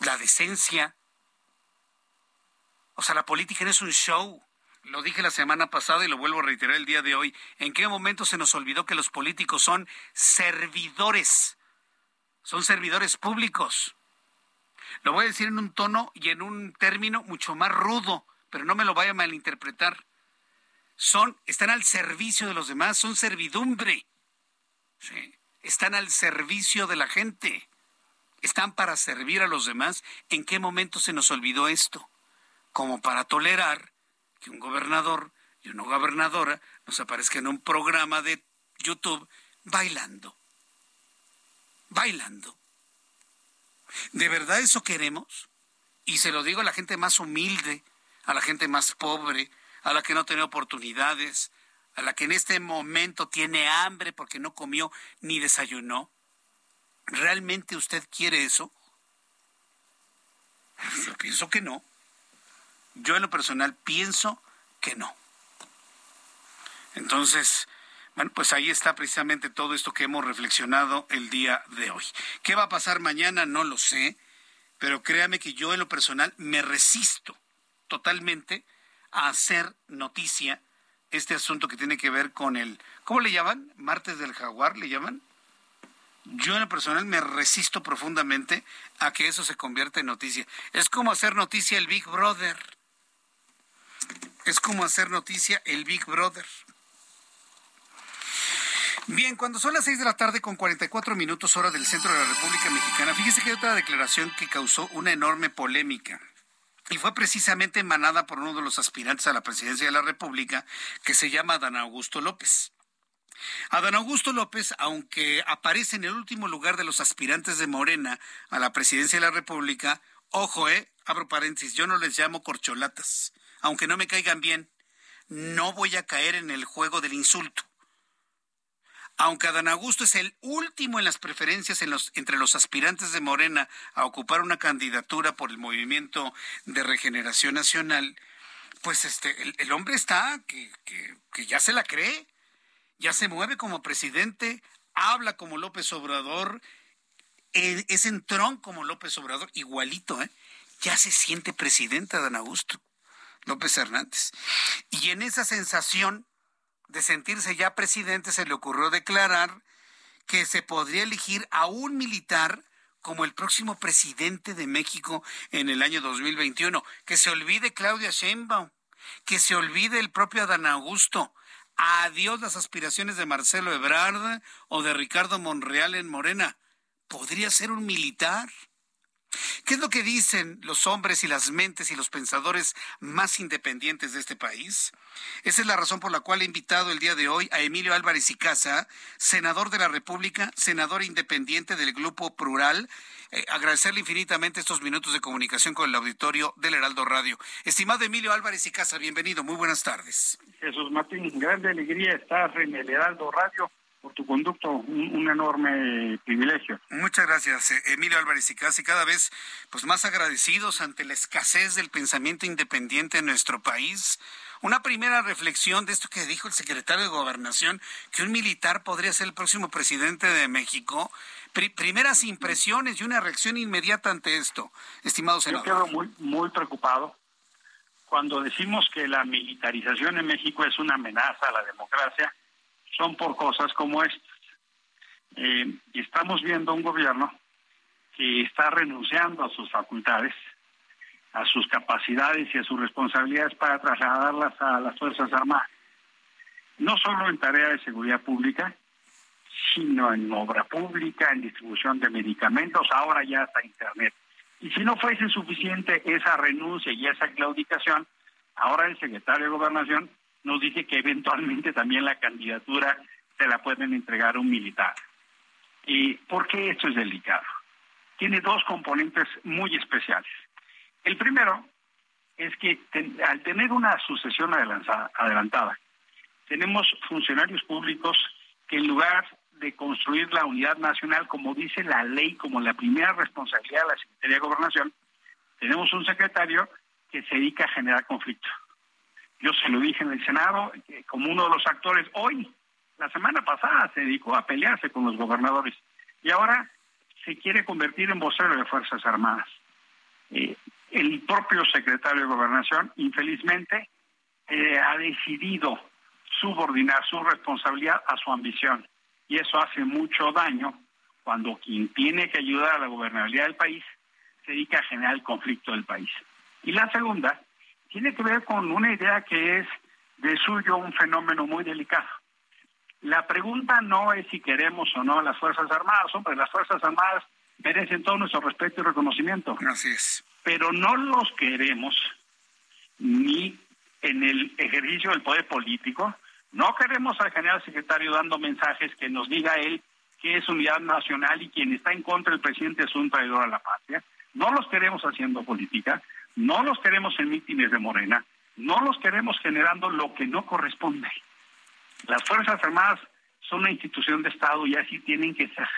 la decencia. O sea, la política no es un show. Lo dije la semana pasada y lo vuelvo a reiterar el día de hoy. ¿En qué momento se nos olvidó que los políticos son servidores? Son servidores públicos. Lo voy a decir en un tono y en un término mucho más rudo, pero no me lo vaya a malinterpretar. Son, están al servicio de los demás, son servidumbre. Están al servicio de la gente. Están para servir a los demás. ¿En qué momento se nos olvidó esto? Como para tolerar que un gobernador y una gobernadora nos aparezca en un programa de YouTube bailando. Bailando. ¿De verdad eso queremos? Y se lo digo a la gente más humilde, a la gente más pobre, a la que no tiene oportunidades, a la que en este momento tiene hambre porque no comió ni desayunó. ¿Realmente usted quiere eso? Yo pienso que no. Yo en lo personal pienso que no. Entonces, Bueno, pues ahí está precisamente todo esto que hemos reflexionado el día de hoy. ¿Qué va a pasar mañana? No lo sé, pero créame que yo en lo personal me resisto totalmente a hacer noticia este asunto que tiene que ver con el, ¿cómo le llaman? Martes del Jaguar, ¿le llaman? Yo en lo personal me resisto profundamente a que eso se convierta en noticia. Es como hacer noticia el Big Brother. Es como hacer noticia el Big Brother. Bien, cuando son las 6 de la tarde con 44 minutos hora del centro de la República Mexicana, fíjese que hay otra declaración que causó una enorme polémica. Y fue precisamente emanada por uno de los aspirantes a la presidencia de la República, que se llama Adán Augusto López. Adán Augusto López, aunque aparece en el último lugar de los aspirantes de Morena a la presidencia de la República, ojo, eh, abro paréntesis, yo no les llamo corcholatas, aunque no me caigan bien, no voy a caer en el juego del insulto. Aunque Adán Augusto es el último en las preferencias entre los aspirantes de Morena a ocupar una candidatura por el movimiento de regeneración nacional, pues este, el, hombre está que, que, ya se la cree, ya se mueve como presidente, habla como López Obrador, eh, es entrón como López Obrador, igualito, ¿eh? Ya se siente presidente Adán Augusto López Hernández. Y en esa sensación de sentirse ya presidente, se le ocurrió declarar que se podría elegir a un militar como el próximo presidente de México en el año 2021. Que se olvide Claudia Sheinbaum, que se olvide el propio Adán Augusto. Adiós las aspiraciones de Marcelo Ebrard o de Ricardo Monreal en Morena. ¿Podría ser un militar? ¿Qué es lo que dicen los hombres y las mentes y los pensadores más independientes de este país? Esa es la razón por la cual he invitado el día de hoy a Emilio Álvarez y Casa, senador de la República, senador independiente del Grupo Plural. Eh, agradecerle infinitamente estos minutos de comunicación con el auditorio del Heraldo Radio. Estimado Emilio Álvarez y Casa, bienvenido, muy buenas tardes. Jesús Martín, grande alegría estar en el Heraldo Radio por tu conducto, un, enorme privilegio. Muchas gracias, eh, Emilio Álvarez y casi cada vez pues más agradecidos ante la escasez del pensamiento independiente en nuestro país. Una primera reflexión de esto que dijo el secretario de Gobernación, que un militar podría ser el próximo presidente de México. Primeras impresiones y una reacción inmediata ante esto, estimado senador. Yo quedo muy, muy preocupado cuando decimos que la militarización en México es una amenaza a la democracia son por cosas como estas. Eh, estamos viendo un gobierno que está renunciando a sus facultades, a sus capacidades y a sus responsabilidades para trasladarlas a las Fuerzas Armadas. No solo en tarea de seguridad pública, sino en obra pública, en distribución de medicamentos, ahora ya hasta Internet. Y si no fuese suficiente esa renuncia y esa claudicación, ahora el secretario de Gobernación nos dice que eventualmente también la candidatura se la pueden entregar un militar. ¿Y por qué esto es delicado? Tiene dos componentes muy especiales. El primero es que al tener una sucesión adelantada, tenemos funcionarios públicos que en lugar de construir la unidad nacional, como dice la ley, como la primera responsabilidad de la Secretaría de Gobernación, tenemos un secretario que se dedica a generar conflicto. Yo se lo dije en el Senado, como uno de los actores hoy, la semana pasada se dedicó a pelearse con los gobernadores y ahora se quiere convertir en vocero de Fuerzas Armadas. Eh, el propio secretario de Gobernación, infelizmente, eh, ha decidido subordinar su responsabilidad a su ambición. Y eso hace mucho daño cuando quien tiene que ayudar a la gobernabilidad del país se dedica a generar el conflicto del país. Y la segunda tiene que ver con una idea que es de suyo un fenómeno muy delicado. La pregunta no es si queremos o no las Fuerzas Armadas, hombre, las Fuerzas Armadas merecen todo nuestro respeto y reconocimiento. Así es. Pero no los queremos ni en el ejercicio del poder político, no queremos al general secretario dando mensajes que nos diga él que es unidad nacional y quien está en contra del presidente es un traidor a la patria. No los queremos haciendo política, no los queremos en mítines de Morena, no los queremos generando lo que no corresponde. Las Fuerzas Armadas son una institución de Estado y así tienen que ser.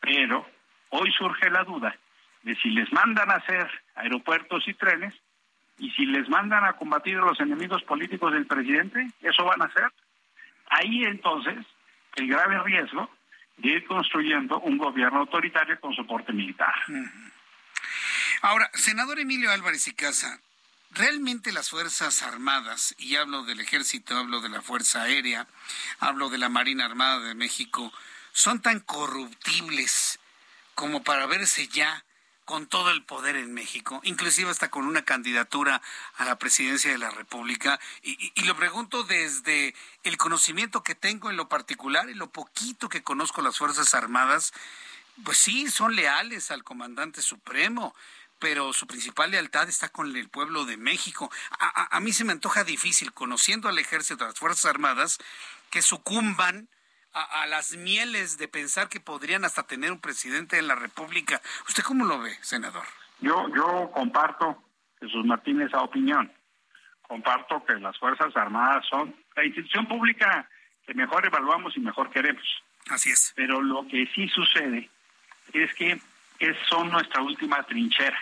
Pero hoy surge la duda de si les mandan a hacer aeropuertos y trenes y si les mandan a combatir a los enemigos políticos del presidente, ¿eso van a hacer? Ahí entonces el grave riesgo de ir construyendo un gobierno autoritario con soporte militar. Ahora, senador Emilio Álvarez y Casa, realmente las Fuerzas Armadas, y hablo del Ejército, hablo de la Fuerza Aérea, hablo de la Marina Armada de México, son tan corruptibles como para verse ya con todo el poder en México, inclusive hasta con una candidatura a la presidencia de la República. Y, lo pregunto desde el conocimiento que tengo en lo particular y lo poquito que conozco las Fuerzas Armadas, pues sí, son leales al comandante supremo, pero su principal lealtad está con el pueblo de México. A, mí se me antoja difícil, conociendo al ejército, a las Fuerzas Armadas, que sucumban a, las mieles de pensar que podrían hasta tener un presidente de la República. ¿Usted cómo lo ve, senador? Yo, yo comparto, Jesús Martínez, esa opinión. Comparto que las Fuerzas Armadas son la institución pública que mejor evaluamos y mejor queremos. Así es. Pero lo que sí sucede es que es, son nuestra última trinchera.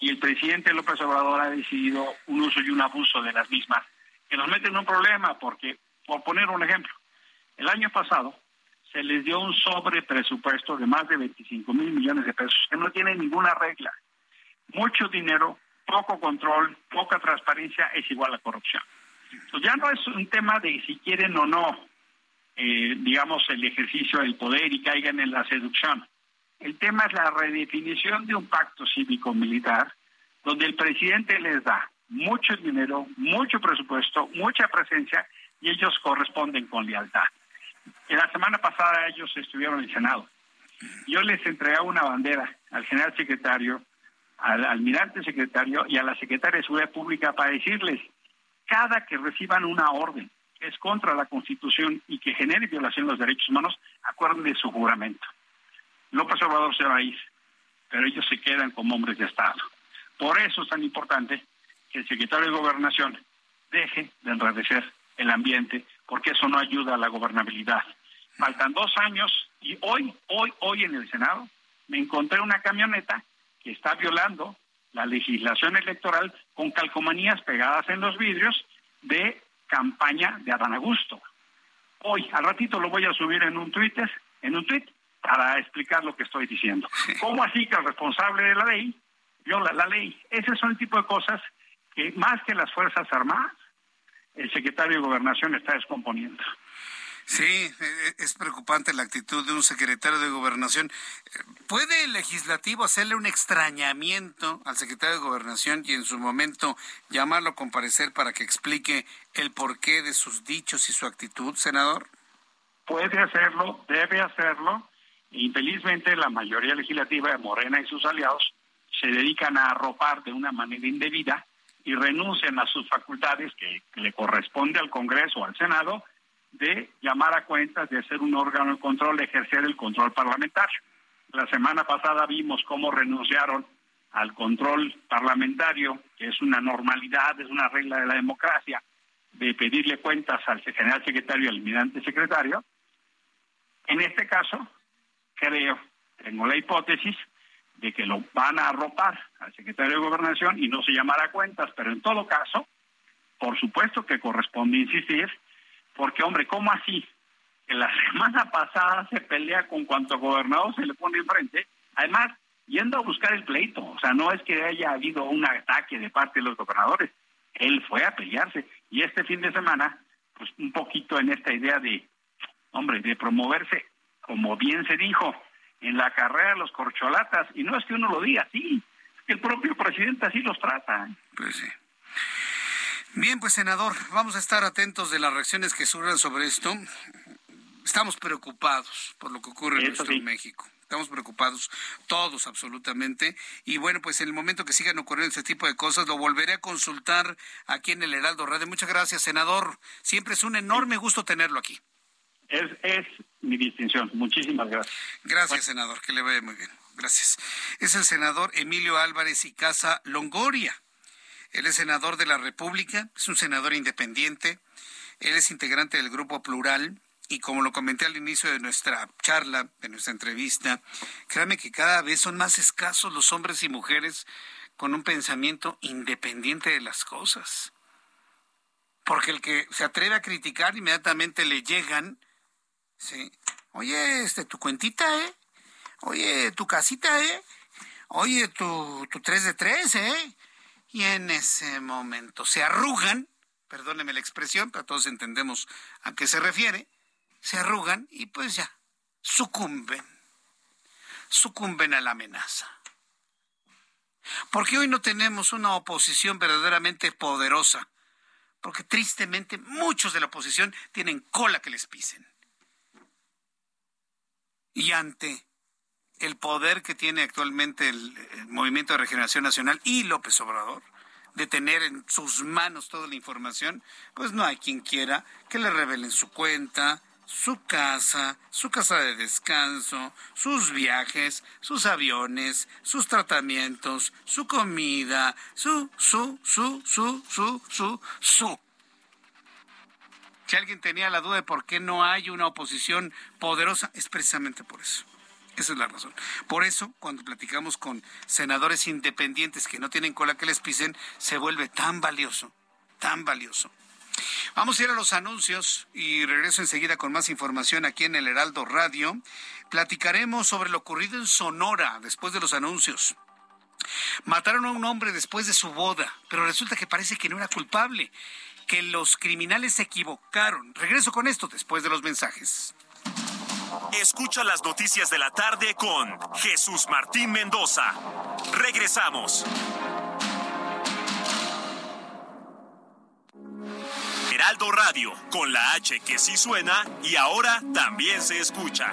Y el presidente López Obrador ha decidido un uso y un abuso de las mismas, que nos meten en un problema, porque, por poner un ejemplo, el año pasado se les dio un sobrepresupuesto de más de 25 mil millones de pesos, que no tiene ninguna regla. Mucho dinero, poco control, poca transparencia es igual a corrupción. Ya no es un tema de si quieren o no, eh, digamos, el ejercicio del poder y caigan en la seducción. El tema es la redefinición de un pacto cívico-militar donde el presidente les da mucho dinero, mucho presupuesto, mucha presencia y ellos corresponden con lealtad. La semana pasada ellos estuvieron en el Senado. Yo les entregué una bandera al general secretario, al almirante secretario y a la secretaria de Seguridad Pública para decirles, cada que reciban una orden que es contra la Constitución y que genere violación de los derechos humanos, acuerden de su juramento. López Obrador se va a ir, pero ellos se quedan como hombres de Estado. Por eso es tan importante que el secretario de Gobernación deje de enrarecer el ambiente, porque eso no ayuda a la gobernabilidad. Faltan dos años y hoy, hoy, hoy en el Senado me encontré una camioneta que está violando la legislación electoral con calcomanías pegadas en los vidrios de campaña de Adán Augusto. Hoy, al ratito lo voy a subir en un Twitter, en un tweet, para explicar lo que estoy diciendo. ¿Cómo así que el responsable de la ley viola la ley? Ese son el tipo de cosas que más que las Fuerzas Armadas el secretario de Gobernación está descomponiendo. Sí, e, e, es preocupante la actitud de un secretario de Gobernación. ¿Puede el legislativo hacerle un extrañamiento al secretario de Gobernación y en su momento llamarlo a comparecer para que explique el porqué de sus dichos y su actitud, senador? Puede hacerlo, debe hacerlo. Infelizmente, la mayoría legislativa de Morena y sus aliados se dedican a arropar de una manera indebida y renuncian a sus facultades que, le corresponde al Congreso o al Senado de llamar a cuentas, de ser un órgano de control, de ejercer el control parlamentario. La semana pasada vimos cómo renunciaron al control parlamentario, que es una normalidad, es una regla de la democracia, de pedirle cuentas al general secretario y al almirante secretario. En este caso, creo, tengo la hipótesis de que lo van a arropar al secretario de Gobernación y no se llamará cuentas, pero en todo caso, por supuesto que corresponde insistir, porque hombre, ¿cómo así? Que la semana pasada se pelea con cuanto gobernador se le pone enfrente, además yendo a buscar el pleito, o sea, no es que haya habido un ataque de parte de los gobernadores, él fue a pelearse y este fin de semana, pues un poquito en esta idea de, hombre, de promoverse, como bien se dijo, en la carrera de los corcholatas, y no es que uno lo diga así, el propio presidente así los trata. Pues sí. Bien, pues senador, vamos a estar atentos de las reacciones que surjan sobre esto. Estamos preocupados por lo que ocurre en México. Estamos preocupados todos absolutamente. Y bueno, pues en el momento que sigan ocurriendo este tipo de cosas, lo volveré a consultar aquí en el Heraldo Radio. Muchas gracias, senador. Siempre es un enorme gusto tenerlo aquí. Es, es mi distinción. Muchísimas gracias. Gracias, senador. Que le vaya muy bien. Gracias. Es el senador Emilio Álvarez y Casa Longoria. Él es senador de la República, es un senador independiente. Él es integrante del Grupo Plural. Y como lo comenté al inicio de nuestra charla, de nuestra entrevista, créame que cada vez son más escasos los hombres y mujeres con un pensamiento independiente de las cosas. Porque el que se atreve a criticar, inmediatamente le llegan, ¿sí? Oye, este, tu cuentita, ¿eh? Oye, tu casita, ¿eh? Oye, tu, tu 3 de 3, ¿eh? Y en ese momento se arrugan, perdóneme la expresión, pero todos entendemos a qué se refiere, se arrugan y pues ya, sucumben, sucumben a la amenaza. Porque hoy no tenemos una oposición verdaderamente poderosa, porque tristemente muchos de la oposición tienen cola que les pisen. Y ante el poder que tiene actualmente el, Movimiento de Regeneración Nacional y López Obrador, de tener en sus manos toda la información, pues no hay quien quiera que le revelen su cuenta, su casa, su casa de descanso, sus viajes, sus aviones, sus tratamientos, su comida, su, su, su, su, su, su, su. Si alguien tenía la duda de por qué no hay una oposición poderosa, es precisamente por eso. Esa es la razón. Por eso, cuando platicamos con senadores independientes que no tienen cola que les pisen, se vuelve tan valioso, tan valioso. Vamos a ir a los anuncios y regreso enseguida con más información aquí en el Heraldo Radio. Platicaremos sobre lo ocurrido en Sonora después de los anuncios. Mataron a un hombre después de su boda, pero resulta que parece que no era culpable, que los criminales se equivocaron. Regreso con esto después de los mensajes. Escucha las noticias de la tarde con Jesús Martín Mendoza. Regresamos. Heraldo Radio, con la H que sí suena y ahora también se escucha.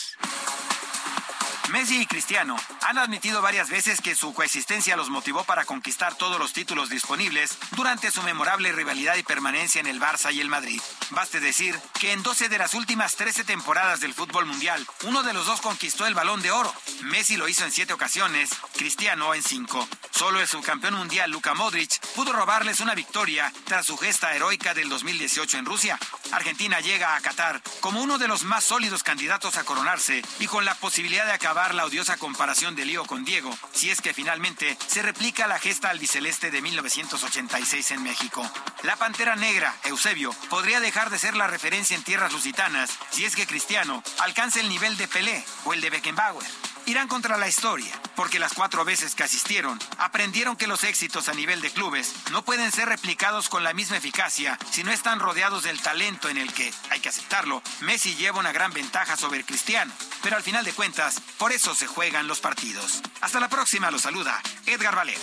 Messi y Cristiano han admitido varias veces que su coexistencia los motivó para conquistar todos los títulos disponibles durante su memorable rivalidad y permanencia en el Barça y el Madrid. Baste decir que en 12 de las últimas 13 temporadas del fútbol mundial, uno de los dos conquistó el balón de oro. Messi lo hizo en 7 ocasiones, Cristiano en 5. Solo el subcampeón mundial Luka Modric pudo robarles una victoria tras su gesta heroica del 2018 en Rusia. Argentina llega a Qatar como uno de los más sólidos candidatos a coronarse y con la posibilidad de acabar la odiosa comparación de Lío con Diego, si es que finalmente se replica la gesta albiceleste de 1986 en México. La Pantera Negra, Eusebio, podría dejar de ser la referencia en tierras lusitanas si es que Cristiano alcanza el nivel de Pelé o el de Beckenbauer irán contra la historia, porque las cuatro veces que asistieron aprendieron que los éxitos a nivel de clubes no pueden ser replicados con la misma eficacia si no están rodeados del talento en el que, hay que aceptarlo, Messi lleva una gran ventaja sobre Cristiano. Pero al final de cuentas, por eso se juegan los partidos. Hasta la próxima, lo saluda Edgar Valero.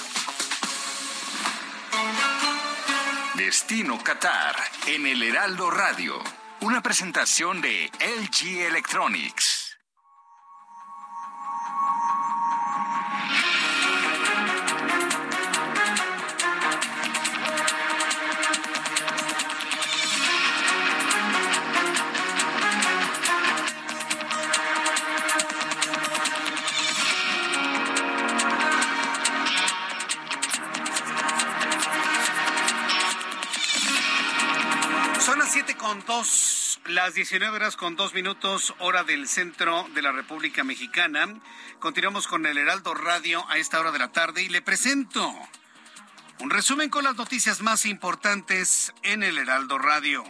Destino Qatar en el Heraldo Radio. Una presentación de LG Electronics. Las 19 horas con dos minutos, hora del centro de la República Mexicana. Continuamos con el Heraldo Radio a esta hora de la tarde y le presento un resumen con las noticias más importantes en el Heraldo Radio.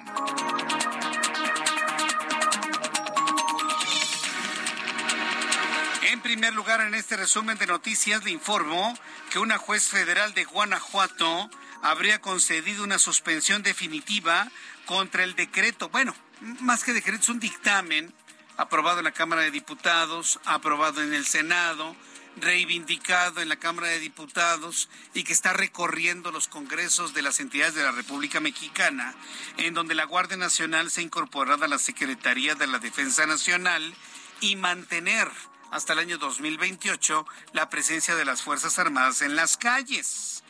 En primer lugar, en este resumen de noticias le informo que una juez federal de Guanajuato habría concedido una suspensión definitiva contra el decreto. Bueno, más que decreto, es un dictamen aprobado en la Cámara de Diputados, aprobado en el Senado, reivindicado en la Cámara de Diputados y que está recorriendo los congresos de las entidades de la República Mexicana, en donde la Guardia Nacional se ha incorporado a la Secretaría de la Defensa Nacional y mantener hasta el año 2028 la presencia de las Fuerzas Armadas en las calles.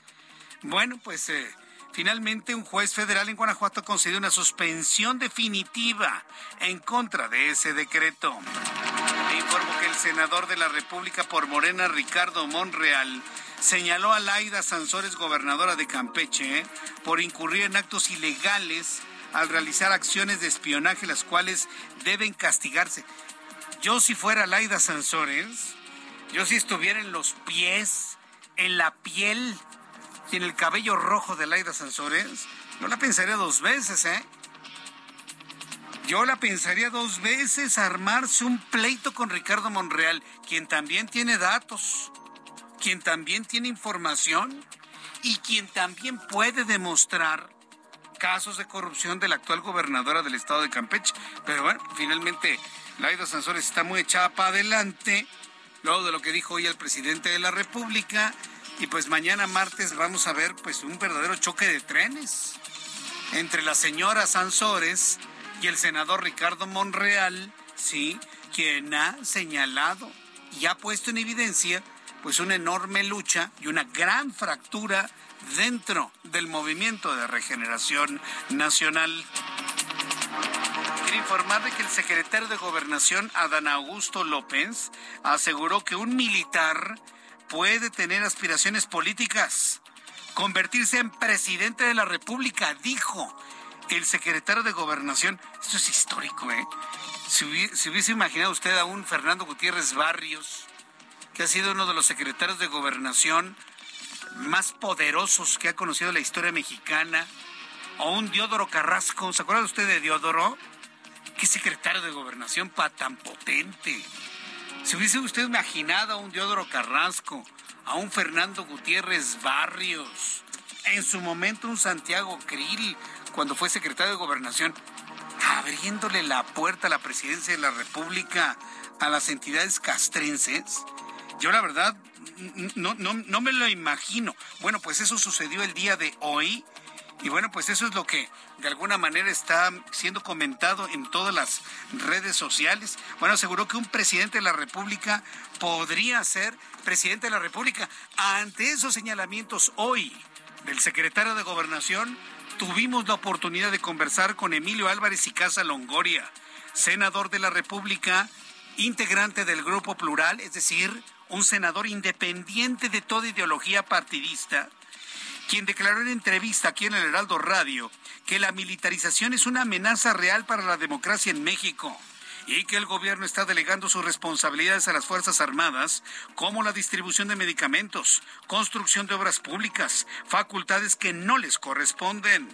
Bueno, pues eh, finalmente un juez federal en Guanajuato concedió una suspensión definitiva en contra de ese decreto. Le informo que el senador de la República por Morena, Ricardo Monreal, señaló a Laida Sansores, gobernadora de Campeche, por incurrir en actos ilegales al realizar acciones de espionaje, las cuales deben castigarse. Yo si fuera Laida Sansores, yo si estuviera en los pies, en la piel en el cabello rojo de Laida Sansores, no la pensaría dos veces, ¿eh? Yo la pensaría dos veces armarse un pleito con Ricardo Monreal, quien también tiene datos, quien también tiene información y quien también puede demostrar casos de corrupción de la actual gobernadora del estado de Campeche. Pero bueno, finalmente Laida Sansores está muy echada para adelante, luego de lo que dijo hoy el presidente de la República, y pues mañana martes vamos a ver pues un verdadero choque de trenes entre la señora Sansores y el senador Ricardo Monreal, sí, quien ha señalado y ha puesto en evidencia pues una enorme lucha y una gran fractura dentro del movimiento de regeneración nacional. Quiero informarle que el secretario de Gobernación, Adán Augusto López, aseguró que un militar puede tener aspiraciones políticas, convertirse en presidente de la República, dijo el secretario de Gobernación. Esto es histórico, ¿eh? Si hubiese, imaginado usted a un Fernando Gutiérrez Barrios, que ha sido uno de los secretarios de Gobernación más poderosos que ha conocido la historia mexicana, o un Diodoro Carrasco, ¿se acuerda usted de Diodoro? ¿Qué secretario de gobernación para tan potente? Si hubiese usted imaginado a un Diodoro Carrasco, a un Fernando Gutiérrez Barrios, en su momento un Santiago Krill, cuando fue secretario de gobernación, abriéndole la puerta a la presidencia de la República a las entidades castrenses, yo la verdad no, no, no me lo imagino. Bueno, pues eso sucedió el día de hoy y bueno, pues eso es lo que de alguna manera está siendo comentado en todas las redes sociales. Bueno, aseguró que un presidente de la República podría ser presidente de la República. Ante esos señalamientos hoy del secretario de Gobernación, tuvimos la oportunidad de conversar con Emilio Álvarez y Casa Longoria, senador de la República, integrante del Grupo Plural, es decir, un senador independiente de toda ideología partidista quien declaró en entrevista aquí en el Heraldo Radio que la militarización es una amenaza real para la democracia en México y que el gobierno está delegando sus responsabilidades a las Fuerzas Armadas, como la distribución de medicamentos, construcción de obras públicas, facultades que no les corresponden.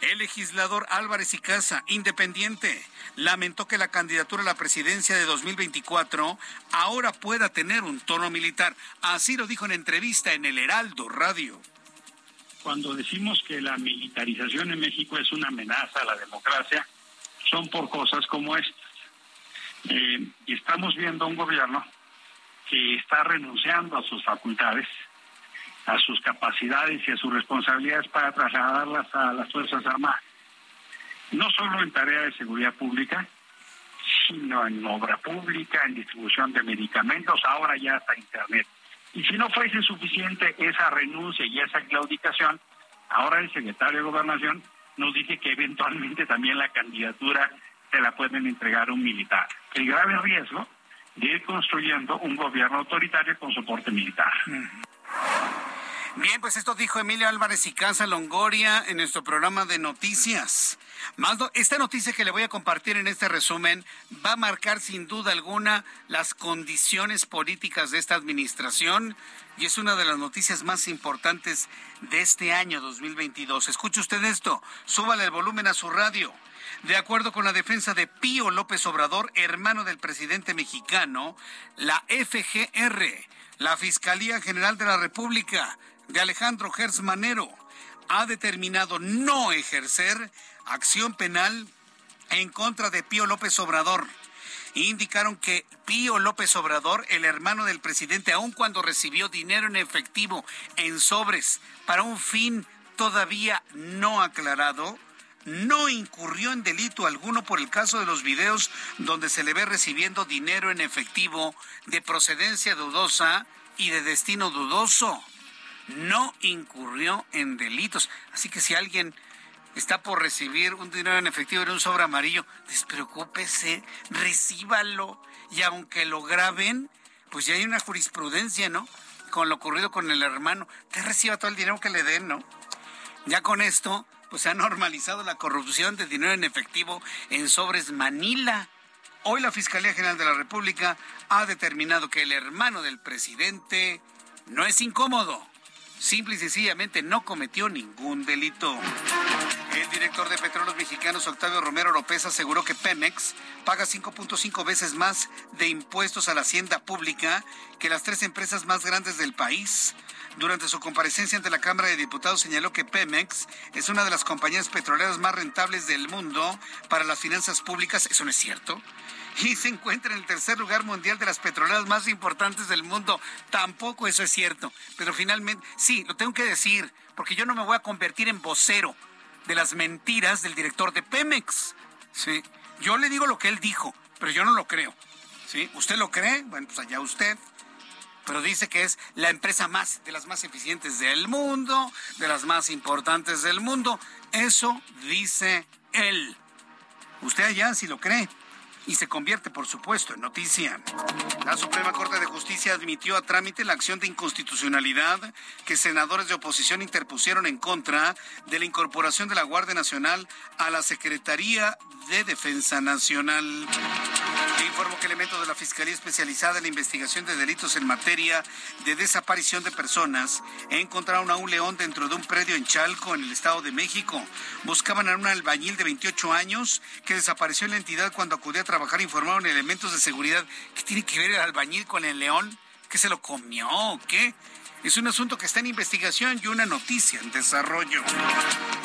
El legislador Álvarez y Casa, independiente, lamentó que la candidatura a la presidencia de 2024 ahora pueda tener un tono militar. Así lo dijo en entrevista en el Heraldo Radio cuando decimos que la militarización en México es una amenaza a la democracia, son por cosas como esta. Eh, estamos viendo un gobierno que está renunciando a sus facultades, a sus capacidades y a sus responsabilidades para trasladarlas a las Fuerzas Armadas. No solo en tarea de seguridad pública, sino en obra pública, en distribución de medicamentos, ahora ya hasta Internet. Y si no fuese suficiente esa renuncia y esa claudicación, ahora el secretario de Gobernación nos dice que eventualmente también la candidatura se la pueden entregar a un militar. El grave riesgo de ir construyendo un gobierno autoritario con soporte militar. Bien, pues esto dijo Emilio Álvarez y Casa Longoria en nuestro programa de noticias. Más esta noticia que le voy a compartir en este resumen va a marcar sin duda alguna las condiciones políticas de esta administración y es una de las noticias más importantes de este año 2022. Escuche usted esto, súbale el volumen a su radio. De acuerdo con la defensa de Pío López Obrador, hermano del presidente mexicano, la FGR, la Fiscalía General de la República, de Alejandro Gers Manero ha determinado no ejercer acción penal en contra de Pío López Obrador. Indicaron que Pío López Obrador, el hermano del presidente, aun cuando recibió dinero en efectivo en sobres para un fin todavía no aclarado, no incurrió en delito alguno por el caso de los videos donde se le ve recibiendo dinero en efectivo de procedencia dudosa y de destino dudoso. No incurrió en delitos. Así que si alguien está por recibir un dinero en efectivo en un sobre amarillo, despreocúpese, recíbalo. Y aunque lo graben, pues ya hay una jurisprudencia, ¿no? Con lo ocurrido con el hermano. Te reciba todo el dinero que le den, ¿no? Ya con esto, pues se ha normalizado la corrupción de dinero en efectivo en sobres Manila. Hoy la Fiscalía General de la República ha determinado que el hermano del presidente no es incómodo simple y sencillamente no cometió ningún delito. El director de Petróleos Mexicanos, Octavio Romero López, aseguró que Pemex paga 5.5 veces más de impuestos a la hacienda pública que las tres empresas más grandes del país. Durante su comparecencia ante la Cámara de Diputados señaló que Pemex es una de las compañías petroleras más rentables del mundo para las finanzas públicas. ¿Eso no es cierto? Y se encuentra en el tercer lugar mundial de las petroleras más importantes del mundo. Tampoco eso es cierto. Pero finalmente, sí, lo tengo que decir, porque yo no me voy a convertir en vocero de las mentiras del director de Pemex. Sí, yo le digo lo que él dijo, pero yo no lo creo. ¿Sí? ¿Usted lo cree? Bueno, pues allá usted. Pero dice que es la empresa más, de las más eficientes del mundo, de las más importantes del mundo. Eso dice él. Usted allá si lo cree y se convierte, por supuesto, en noticia. La Suprema Corte de Justicia admitió a trámite la acción de inconstitucionalidad que senadores de oposición interpusieron en contra de la incorporación de la Guardia Nacional a la Secretaría de Defensa Nacional. Informo que elementos de la Fiscalía Especializada en la Investigación de Delitos en materia de desaparición de personas encontraron a un león dentro de un predio en Chalco, en el Estado de México. Buscaban a un albañil de 28 años que desapareció en la entidad cuando acudió a trabajar, informaron elementos de seguridad. ¿Qué tiene que ver el albañil con el león? ¿Que se lo comió qué? Es un asunto que está en investigación y una noticia en desarrollo.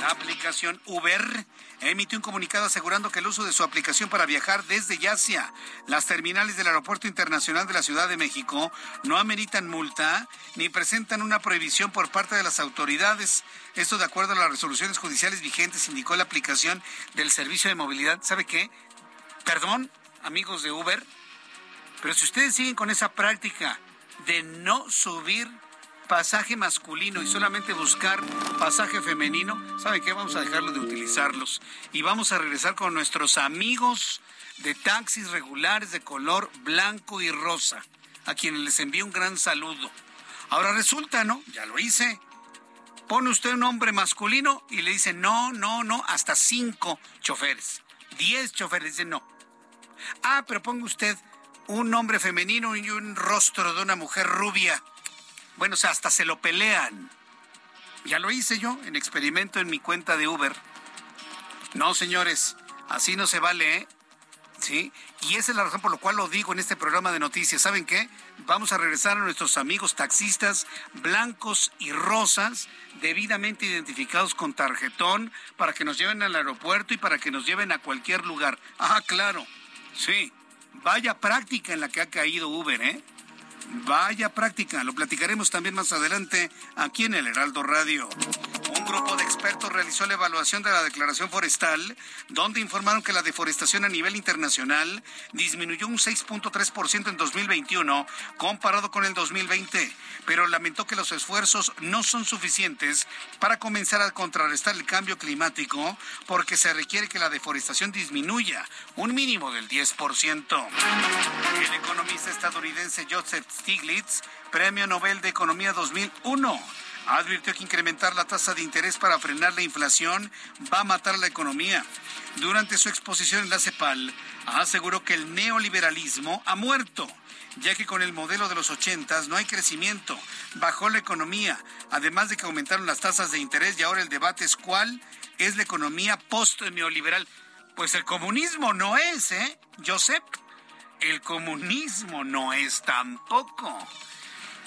La aplicación Uber emitió un comunicado asegurando que el uso de su aplicación para viajar desde y hacia las terminales del Aeropuerto Internacional de la Ciudad de México no ameritan multa ni presentan una prohibición por parte de las autoridades. Esto de acuerdo a las resoluciones judiciales vigentes, indicó la aplicación del servicio de movilidad. ¿Sabe qué? Perdón, amigos de Uber, pero si ustedes siguen con esa práctica de no subir pasaje masculino y solamente buscar pasaje femenino, ¿saben qué? Vamos a dejarlo de utilizarlos y vamos a regresar con nuestros amigos de taxis regulares de color blanco y rosa, a quienes les envío un gran saludo. Ahora resulta, ¿no? Ya lo hice. Pone usted un hombre masculino y le dice no, no, no, hasta cinco choferes. Diez choferes dicen no. Ah, pero ponga usted un nombre femenino y un rostro de una mujer rubia. Bueno, o sea, hasta se lo pelean. Ya lo hice yo en experimento en mi cuenta de Uber. No, señores, así no se vale, ¿eh? ¿Sí? Y esa es la razón por la cual lo digo en este programa de noticias. ¿Saben qué? Vamos a regresar a nuestros amigos taxistas blancos y rosas, debidamente identificados con tarjetón, para que nos lleven al aeropuerto y para que nos lleven a cualquier lugar. Ah, claro. Sí, vaya práctica en la que ha caído Uber, ¿eh? Vaya práctica, lo platicaremos también más adelante aquí en el Heraldo Radio. Un grupo de expertos realizó la evaluación de la declaración forestal, donde informaron que la deforestación a nivel internacional disminuyó un 6.3% en 2021 comparado con el 2020, pero lamentó que los esfuerzos no son suficientes para comenzar a contrarrestar el cambio climático porque se requiere que la deforestación disminuya un mínimo del 10%. El economista estadounidense Joseph Stiglitz, Premio Nobel de Economía 2001, advirtió que incrementar la tasa de interés para frenar la inflación va a matar la economía. Durante su exposición en la CEPAL, aseguró que el neoliberalismo ha muerto ya que con el modelo de los ochentas no hay crecimiento, bajó la economía, además de que aumentaron las tasas de interés y ahora el debate es cuál es la economía post-neoliberal. Pues el comunismo no es, ¿eh, Joseph? El comunismo no es tampoco.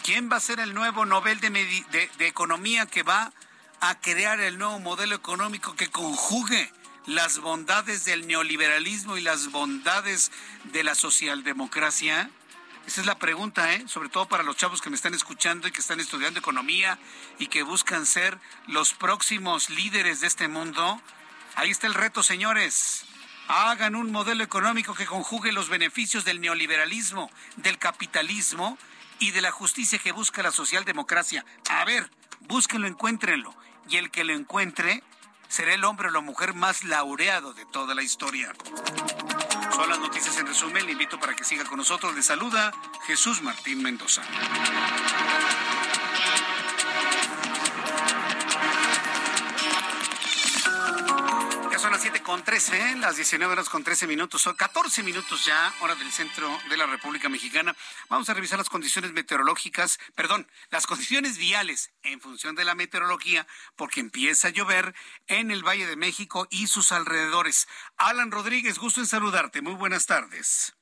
¿Quién va a ser el nuevo Nobel de, Economía que va a crear el nuevo modelo económico que conjugue las bondades del neoliberalismo y las bondades de la socialdemocracia? Esa es la pregunta, ¿eh? sobre todo para los chavos que me están escuchando y que están estudiando economía y que buscan ser los próximos líderes de este mundo. Ahí está el reto, señores. Hagan un modelo económico que conjugue los beneficios del neoliberalismo, del capitalismo y de la justicia que busca la socialdemocracia. A ver, búsquenlo, encuéntrenlo. Y el que lo encuentre será el hombre o la mujer más laureado de toda la historia. Son las noticias en resumen. Le invito para que siga con nosotros. Le saluda Jesús Martín Mendoza. Con 13, las 19 horas con 13 minutos, son 14 minutos ya, hora del centro de la República Mexicana. Vamos a revisar las condiciones meteorológicas, perdón, las condiciones viales en función de la meteorología, porque empieza a llover en el Valle de México y sus alrededores. Alan Rodríguez, gusto en saludarte. Muy buenas tardes.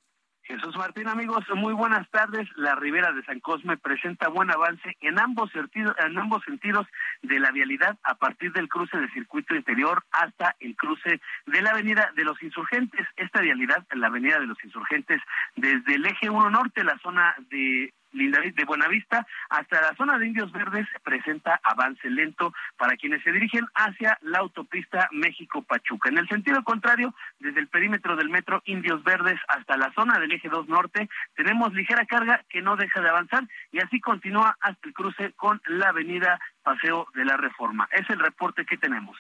Jesús Martín, amigos, muy buenas tardes. La Ribera de San Cosme presenta buen avance en ambos, sentidos, en ambos sentidos de la vialidad a partir del cruce de circuito interior hasta el cruce de la Avenida de los Insurgentes. Esta vialidad, la Avenida de los Insurgentes, desde el eje 1 norte, la zona de de Buenavista hasta la zona de Indios Verdes presenta avance lento para quienes se dirigen hacia la autopista México-Pachuca. En el sentido contrario, desde el perímetro del metro Indios Verdes hasta la zona del eje 2 norte, tenemos ligera carga que no deja de avanzar y así continúa hasta el cruce con la avenida Paseo de la Reforma. Es el reporte que tenemos.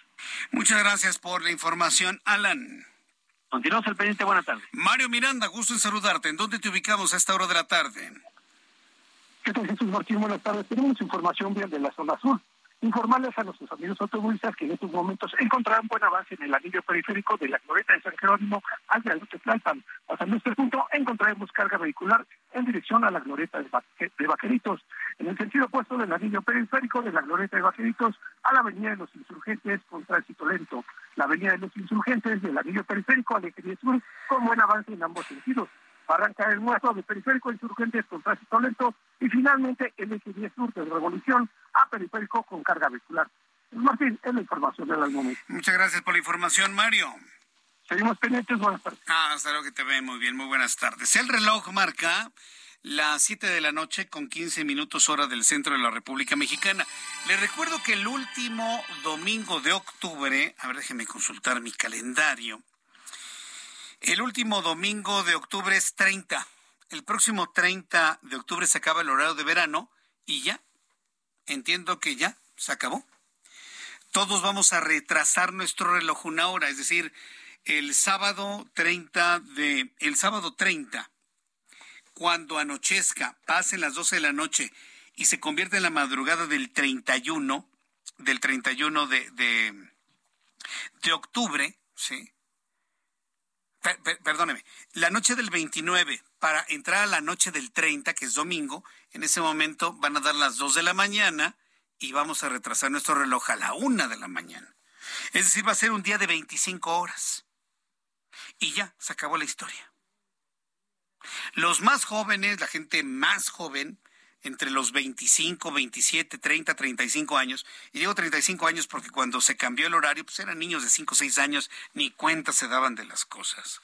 Muchas gracias por la información, Alan. Continuamos el pendiente. Buenas tardes. Mario Miranda, gusto en saludarte. ¿En dónde te ubicamos a esta hora de la tarde? ¿Qué tal, Jesús Martín? Buenas tardes. Tenemos información bien de la zona sur. Informarles a nuestros amigos automovilistas que en estos momentos encontrarán buen avance en el anillo periférico de la glorieta de San Jerónimo al viaducto Tlalpan. Pasando este punto, encontraremos carga vehicular en dirección a la glorieta de, Vaqueritos. En el sentido opuesto del anillo periférico de la glorieta de Vaqueritos a la avenida de los Insurgentes con tránsito lento. La avenida de los Insurgentes del anillo periférico al eje sur con buen avance en ambos sentidos arranca el muerto de periférico insurgentes con tránsito lento y finalmente el eje 10 sur de Revolución a periférico con carga vehicular. Martín, es la información del momento. Muchas gracias por la información, Mario. Seguimos pendientes, buenas tardes. Ah, hasta luego que te ve muy bien, muy buenas tardes. El reloj marca las 7 de la noche con 15 minutos hora del centro de la República Mexicana. Les recuerdo que el último domingo de octubre, a ver, déjeme consultar mi calendario. El último domingo de octubre es 30. El próximo 30 de octubre se acaba el horario de verano y ya. Entiendo que ya se acabó. Todos vamos a retrasar nuestro reloj una hora, es decir, el sábado 30 de el sábado 30 cuando anochezca, pasen las 12 de la noche y se convierte en la madrugada del 31 del 31 de de, de octubre, ¿sí? Perdóneme, la noche del 29 para entrar a la noche del 30, que es domingo, en ese momento van a dar las 2 de la mañana y vamos a retrasar nuestro reloj a la 1 de la mañana. Es decir, va a ser un día de 25 horas. Y ya, se acabó la historia. Los más jóvenes, la gente más joven, entre los 25, 27, 30, 35 años. Y digo 35 años porque cuando se cambió el horario, pues eran niños de 5 o 6 años, ni cuenta se daban de las cosas.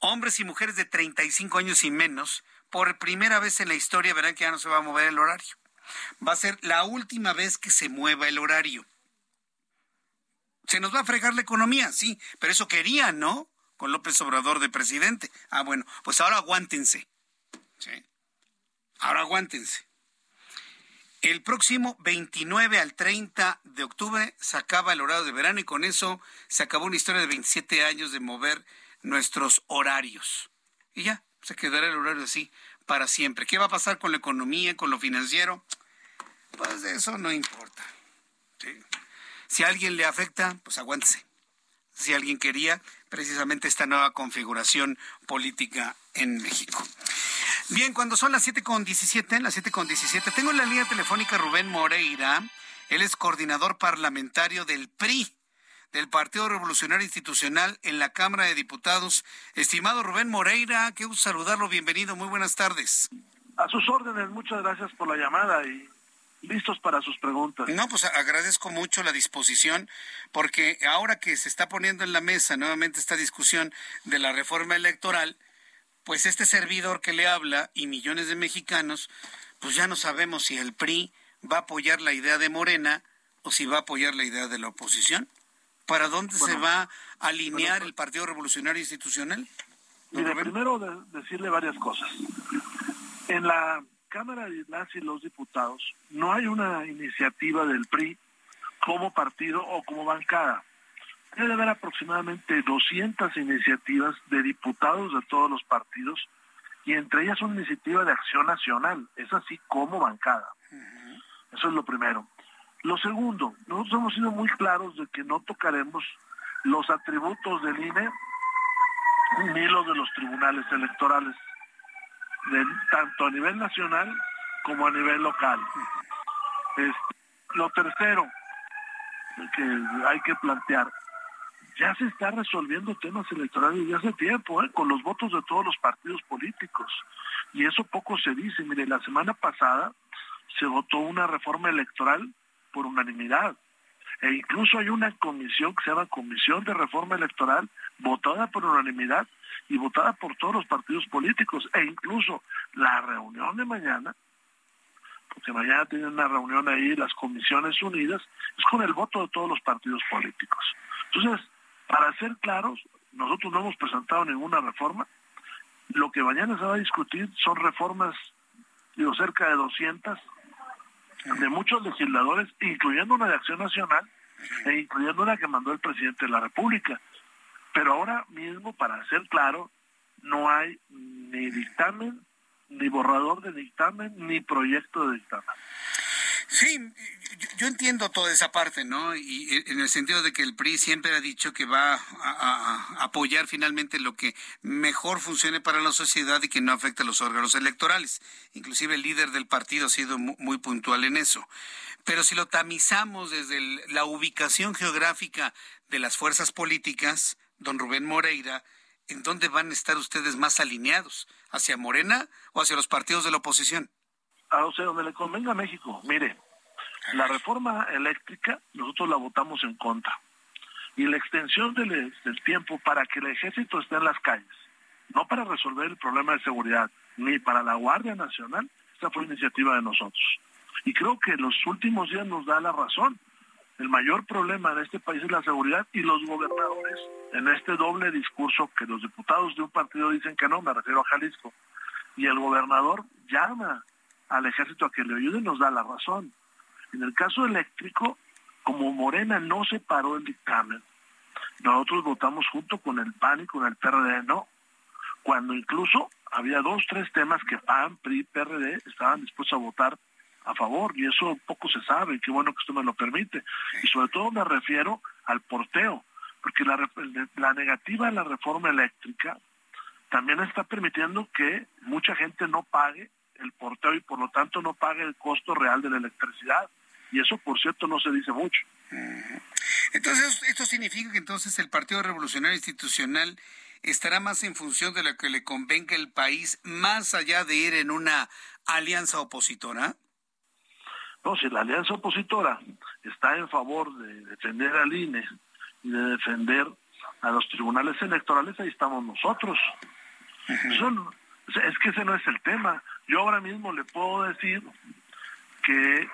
Hombres y mujeres de 35 años y menos, por primera vez en la historia verán que ya no se va a mover el horario. Va a ser la última vez que se mueva el horario. Se nos va a fregar la economía, sí, pero eso querían, ¿no? Con López Obrador de presidente. Ah, bueno, pues ahora aguántense. ¿Sí? Ahora aguántense. El próximo 29 al 30 de octubre se acaba el horario de verano y con eso se acabó una historia de 27 años de mover nuestros horarios. Y ya, se quedará el horario así para siempre. ¿Qué va a pasar con la economía, con lo financiero? Pues eso no importa. Si a alguien le afecta, pues aguántese. Si alguien quería precisamente esta nueva configuración política en México. Bien, cuando son las siete con diecisiete, las siete con diecisiete, tengo en la línea telefónica Rubén Moreira. Él es coordinador parlamentario del PRI, del Partido Revolucionario Institucional en la Cámara de Diputados. Estimado Rubén Moreira, qué gusto saludarlo. Bienvenido, muy buenas tardes. A sus órdenes, muchas gracias por la llamada y, listos para sus preguntas. No, pues agradezco mucho la disposición, porque ahora que se está poniendo en la mesa nuevamente esta discusión de la reforma electoral, pues este servidor que le habla y millones de mexicanos, pues ya no sabemos si el PRI va a apoyar la idea de Morena o si va a apoyar la idea de la oposición. ¿Para dónde se va a alinear el Partido Revolucionario Institucional? Mire, primero decirle varias cosas. En la Cámara de las y los Diputados no hay una iniciativa del PRI como partido o como bancada. Debe haber aproximadamente 200 iniciativas de diputados de todos los partidos y entre ellas una iniciativa de acción nacional, es así como bancada. Eso es lo primero. Lo segundo, nosotros hemos sido muy claros de que no tocaremos los atributos del INE ni los de los tribunales electorales, tanto a nivel nacional como a nivel local. lo tercero que hay que plantear, ya se está resolviendo temas electorales desde hace tiempo, ¿eh? con los votos de todos los partidos políticos. Y eso poco se dice. Mire, la semana pasada se votó una reforma electoral por unanimidad. E incluso hay una comisión que se llama Comisión de Reforma Electoral, votada por unanimidad y votada por todos los partidos políticos. E incluso la reunión de mañana, porque mañana tienen una reunión ahí las comisiones unidas, es con el voto de todos los partidos políticos. Entonces, para ser claros, nosotros no hemos presentado ninguna reforma. Lo que mañana se va a discutir son reformas, digo, cerca de 200 de muchos legisladores, incluyendo una de Acción Nacional e incluyendo una que mandó el presidente de la República. Pero ahora mismo, para ser claro, no hay ni dictamen, ni borrador de dictamen, ni proyecto de dictamen. Sí, yo, entiendo toda esa parte, ¿no? Y en el sentido de que el PRI siempre ha dicho que va a, apoyar finalmente lo que mejor funcione para la sociedad y que no afecte a los órganos electorales. Inclusive el líder del partido ha sido muy, puntual en eso. Pero si lo tamizamos desde la ubicación geográfica de las fuerzas políticas, don Rubén Moreira, ¿en dónde van a estar ustedes más alineados? ¿Hacia Morena o hacia los partidos de la oposición? o sea, donde le convenga a México. Mire, la reforma eléctrica nosotros la votamos en contra. Y la extensión del, tiempo para que el ejército esté en las calles, no para resolver el problema de seguridad, ni para la Guardia Nacional, esta fue iniciativa de nosotros. Y creo que los últimos días nos da la razón. El mayor problema en este país es la seguridad y los gobernadores, en este doble discurso que los diputados de un partido dicen que no, me refiero a Jalisco, y el gobernador llama al ejército a que le ayude nos da la razón. En el caso eléctrico, como Morena no se paró el dictamen, nosotros votamos junto con el PAN y con el PRD no, cuando incluso había dos, tres temas que PAN, PRI, PRD estaban dispuestos a votar a favor, y eso poco se sabe, qué bueno que usted me lo permite. Y sobre todo me refiero al porteo, porque la, la negativa a la reforma eléctrica también está permitiendo que mucha gente no pague el porteo y por lo tanto no pague el costo real de la electricidad. Y eso, por cierto, no se dice mucho. Entonces, esto significa que entonces el Partido Revolucionario Institucional estará más en función de lo que le convenga el país, más allá de ir en una alianza opositora. No, si la alianza opositora está en favor de defender al INE y de defender a los tribunales electorales, ahí estamos nosotros. es que ese no es el tema. Yo ahora mismo le puedo decir que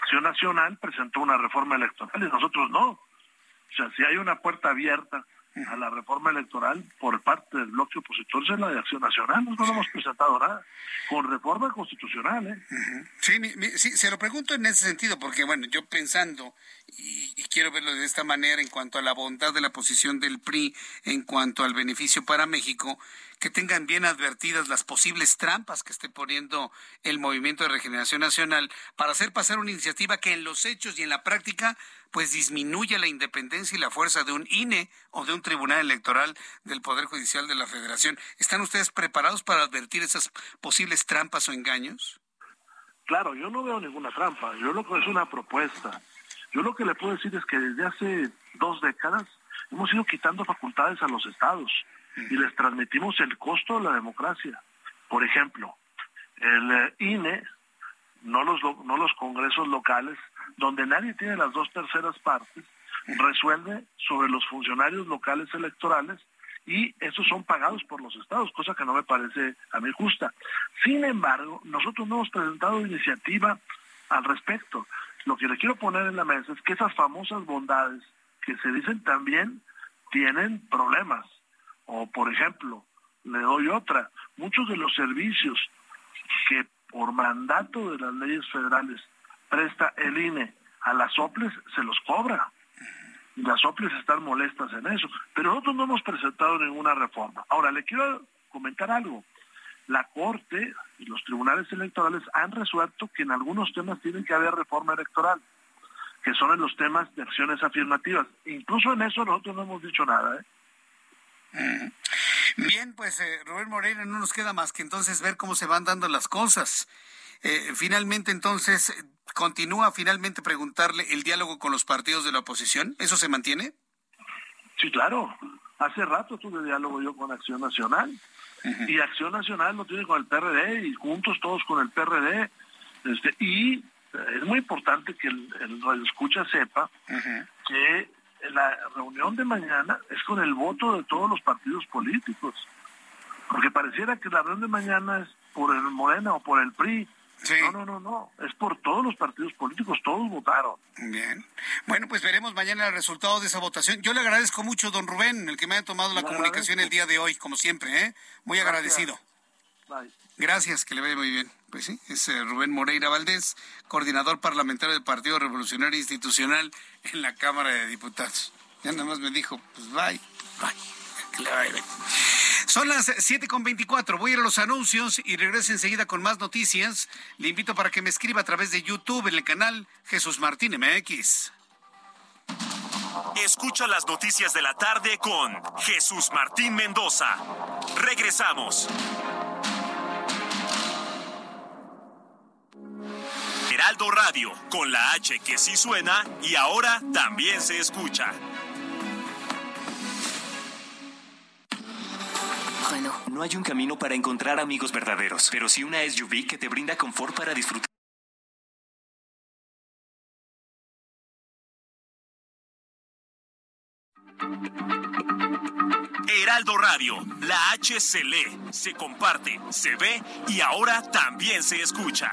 Acción Nacional presentó una reforma electoral y nosotros no. O sea, si hay una puerta abierta a la reforma electoral por parte del bloque opositor es la de Acción Nacional. Nosotros no hemos presentado nada. Con reforma constitucional, ¿eh? sí, sí, se lo pregunto en ese sentido, porque bueno, yo pensando, y, y, quiero verlo de esta manera en cuanto a la bondad de la posición del PRI, en cuanto al beneficio para México, que tengan bien advertidas las posibles trampas que esté poniendo el Movimiento de Regeneración Nacional para hacer pasar una iniciativa que en los hechos y en la práctica pues disminuya la independencia y la fuerza de un INE o de un Tribunal Electoral del Poder Judicial de la Federación. ¿Están ustedes preparados para advertir esas posibles trampas o engaños? Claro, yo no veo ninguna trampa, yo lo que es una propuesta. Yo lo que le puedo decir es que desde hace dos décadas hemos ido quitando facultades a los estados y les transmitimos el costo de la democracia. Por ejemplo, el eh, INE no los, no los congresos locales, donde nadie tiene las dos terceras partes, resuelve sobre los funcionarios locales electorales y esos son pagados por los estados, cosa que no me parece a mí justa. Sin embargo, nosotros no hemos presentado iniciativa al respecto. Lo que le quiero poner en la mesa es que esas famosas bondades que se dicen también tienen problemas. O, por ejemplo, le doy otra, muchos de los servicios que por mandato de las leyes federales presta el INE a las OPLES se los cobra las OPLES están molestas en eso, pero nosotros no hemos presentado ninguna reforma. Ahora, le quiero comentar algo. La Corte y los tribunales electorales han resuelto que en algunos temas tienen que haber reforma electoral, que son en los temas de acciones afirmativas. Incluso en eso nosotros no hemos dicho nada. ¿eh? Bien, pues eh, Rubén Moreira no nos queda más que entonces ver cómo se van dando las cosas. Eh, finalmente, entonces, continúa finalmente preguntarle el diálogo con los partidos de la oposición. ¿Eso se mantiene? Sí, claro. Hace rato tuve diálogo yo con Acción Nacional. Y Acción Nacional lo tiene con el PRD y juntos todos con el PRD. Este, y es muy importante que el, el radio escucha sepa que la reunión de mañana es con el voto de todos los partidos políticos. Porque pareciera que la reunión de mañana es por el Morena o por el PRI, no, no, no, no. Es por todos los partidos políticos, todos votaron. Bien. Bueno, pues veremos mañana el resultado de esa votación. Yo le agradezco mucho, don Rubén, el que me haya tomado la comunicación el día de hoy, como siempre, ¿eh? Muy agradecido. Gracias, que le vaya muy bien. Pues sí, es eh, Rubén Moreira Valdés, coordinador parlamentario del Partido Revolucionario Institucional en la Cámara de Diputados. Ya nada más me dijo, pues bye, bye. Son las 7.24. Voy a ir a los anuncios y regreso enseguida con más noticias. Le invito para que me escriba a través de YouTube en el canal Jesús Martín MX. Escucha las noticias de la tarde con Jesús Martín Mendoza. Regresamos. Heraldo Radio, con la H que sí suena y ahora también se escucha. No hay un camino para encontrar amigos verdaderos, pero sí una SUV que te brinda confort para disfrutar. Heraldo Radio, la H se lee, se comparte, se ve y ahora también se escucha.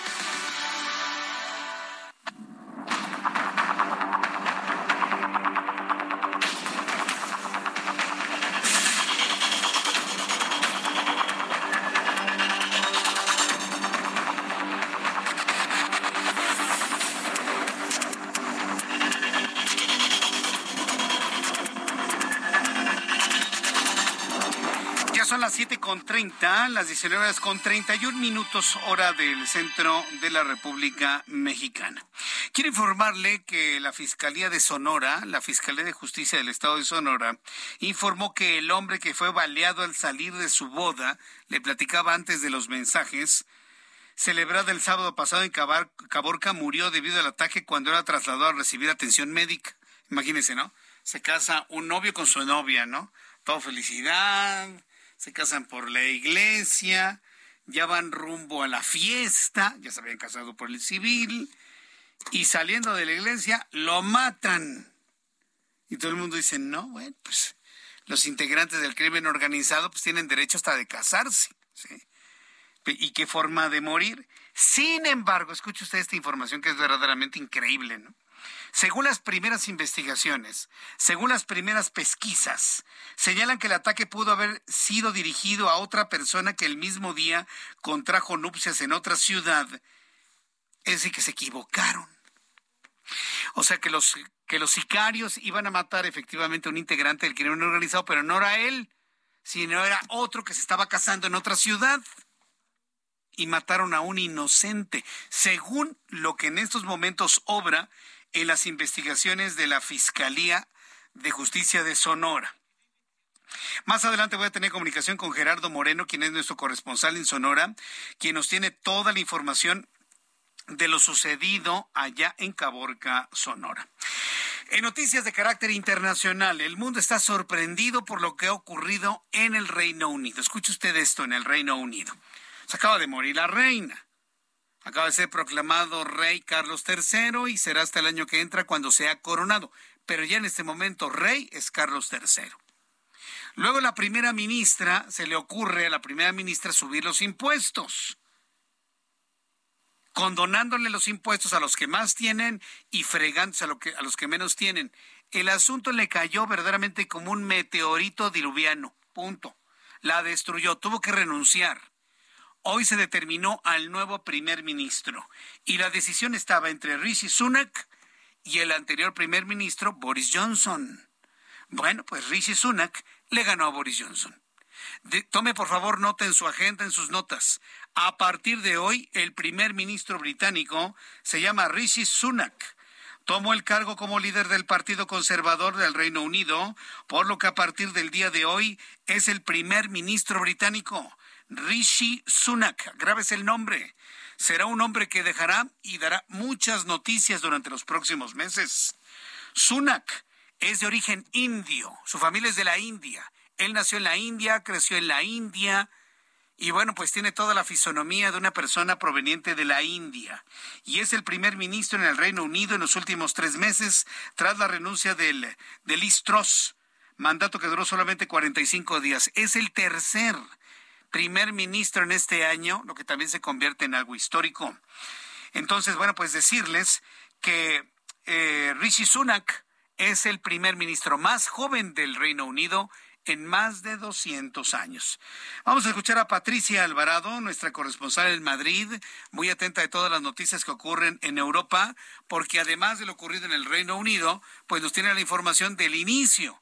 30, las 19 horas con 31 minutos hora del centro de la República Mexicana. Quiero informarle que la Fiscalía de Sonora, la Fiscalía de Justicia del Estado de Sonora, informó que el hombre que fue baleado al salir de su boda, le platicaba antes de los mensajes, celebrada el sábado pasado en Caborca, murió debido al ataque cuando era trasladado a recibir atención médica. Imagínense, ¿no? Se casa un novio con su novia, ¿no? Todo felicidad, se casan por la iglesia, ya van rumbo a la fiesta, ya se habían casado por el civil, y saliendo de la iglesia lo matan. Y todo el mundo dice, no, bueno, pues los integrantes del crimen organizado pues tienen derecho hasta de casarse. ¿Y qué forma de morir? Sin embargo, escuche usted esta información que es verdaderamente increíble, ¿no? Según las primeras investigaciones, según las primeras pesquisas, señalan que el ataque pudo haber sido dirigido a otra persona que el mismo día contrajo nupcias en otra ciudad. Es decir, que se equivocaron. O sea, que los, que los sicarios iban a matar efectivamente a un integrante del crimen organizado, pero no era él, sino era otro que se estaba casando en otra ciudad. y mataron a un inocente, según lo que en estos momentos obra en las investigaciones de la Fiscalía de Justicia de Sonora. Más adelante voy a tener comunicación con Gerardo Moreno, quien es nuestro corresponsal en Sonora, quien nos tiene toda la información de lo sucedido allá en Caborca, Sonora. En noticias de carácter internacional, el mundo está sorprendido por lo que ha ocurrido en el Reino Unido. Escuche usted esto en el Reino Unido. Se acaba de morir la reina. Acaba de ser proclamado rey Carlos III y será hasta el año que entra cuando sea coronado. Pero ya en este momento rey es Carlos III. Luego la primera ministra, se le ocurre a la primera ministra subir los impuestos, condonándole los impuestos a los que más tienen y fregándose a, que, a los que menos tienen. El asunto le cayó verdaderamente como un meteorito diluviano. Punto. La destruyó, tuvo que renunciar. Hoy se determinó al nuevo primer ministro y la decisión estaba entre Rishi Sunak y el anterior primer ministro Boris Johnson. Bueno, pues Rishi Sunak le ganó a Boris Johnson. tome por favor nota en su agenda, en sus notas. A partir de hoy, el primer ministro británico se llama Rishi Sunak. Tomó el cargo como líder del Partido Conservador del Reino Unido, por lo que a partir del día de hoy es el primer ministro británico. Rishi Sunak, grabes el nombre. Será un hombre que dejará y dará muchas noticias durante los próximos meses. Sunak es de origen indio, su familia es de la India. Él nació en la India, creció en la India y bueno, pues tiene toda la fisonomía de una persona proveniente de la India. Y es el primer ministro en el Reino Unido en los últimos tres meses tras la renuncia del, de Liz Truss, mandato que duró solamente 45 días. Es el tercer primer ministro en este año, lo que también se convierte en algo histórico. Entonces, bueno, pues decirles que eh, Rishi Sunak es el primer ministro más joven del Reino Unido en más de 200 años. Vamos a escuchar a Patricia Alvarado, nuestra corresponsal en Madrid, muy atenta de todas las noticias que ocurren en Europa, porque además de lo ocurrido en el Reino Unido, pues nos tiene la información del inicio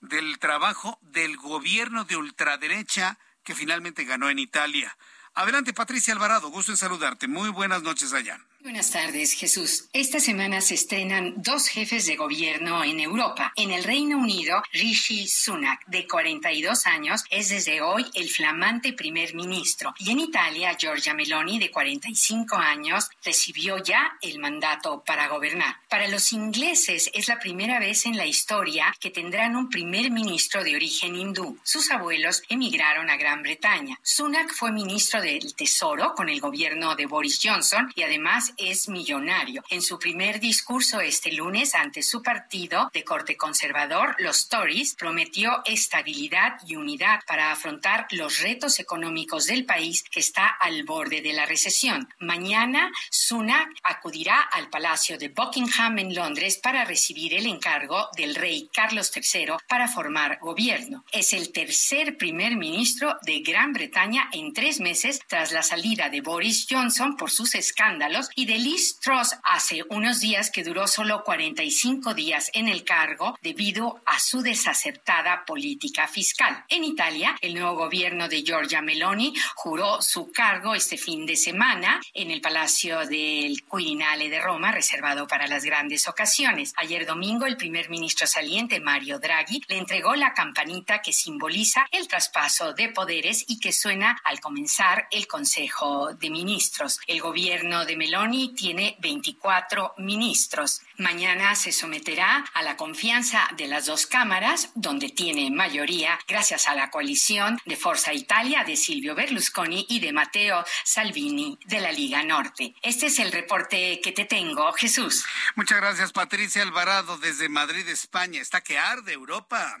del trabajo del gobierno de ultraderecha que finalmente ganó en Italia. Adelante, Patricia Alvarado, gusto en saludarte. Muy buenas noches allá. Buenas tardes, Jesús. Esta semana se estrenan dos jefes de gobierno en Europa. En el Reino Unido, Rishi Sunak, de 42 años, es desde hoy el flamante primer ministro. Y en Italia, Giorgia Meloni, de 45 años, recibió ya el mandato para gobernar. Para los ingleses es la primera vez en la historia que tendrán un primer ministro de origen hindú. Sus abuelos emigraron a Gran Bretaña. Sunak fue ministro del Tesoro con el gobierno de Boris Johnson y además es millonario. En su primer discurso este lunes ante su partido de corte conservador, los Tories, prometió estabilidad y unidad para afrontar los retos económicos del país que está al borde de la recesión. Mañana, Sunak acudirá al Palacio de Buckingham en Londres para recibir el encargo del rey Carlos III para formar gobierno. Es el tercer primer ministro de Gran Bretaña en tres meses tras la salida de Boris Johnson por sus escándalos y de Liz Truss hace unos días que duró solo 45 días en el cargo debido a su desacertada política fiscal. En Italia, el nuevo gobierno de Giorgia Meloni juró su cargo este fin de semana en el Palacio del Quirinale de Roma, reservado para las grandes ocasiones. Ayer domingo, el primer ministro saliente, Mario Draghi, le entregó la campanita que simboliza el traspaso de poderes y que suena al comenzar el Consejo de Ministros. El gobierno de Meloni tiene 24 ministros. Mañana se someterá a la confianza de las dos cámaras, donde tiene mayoría gracias a la coalición de Forza Italia de Silvio Berlusconi y de Matteo Salvini de la Liga Norte. Este es el reporte que te tengo, Jesús. Muchas gracias, Patricia Alvarado, desde Madrid, España. Está que arde Europa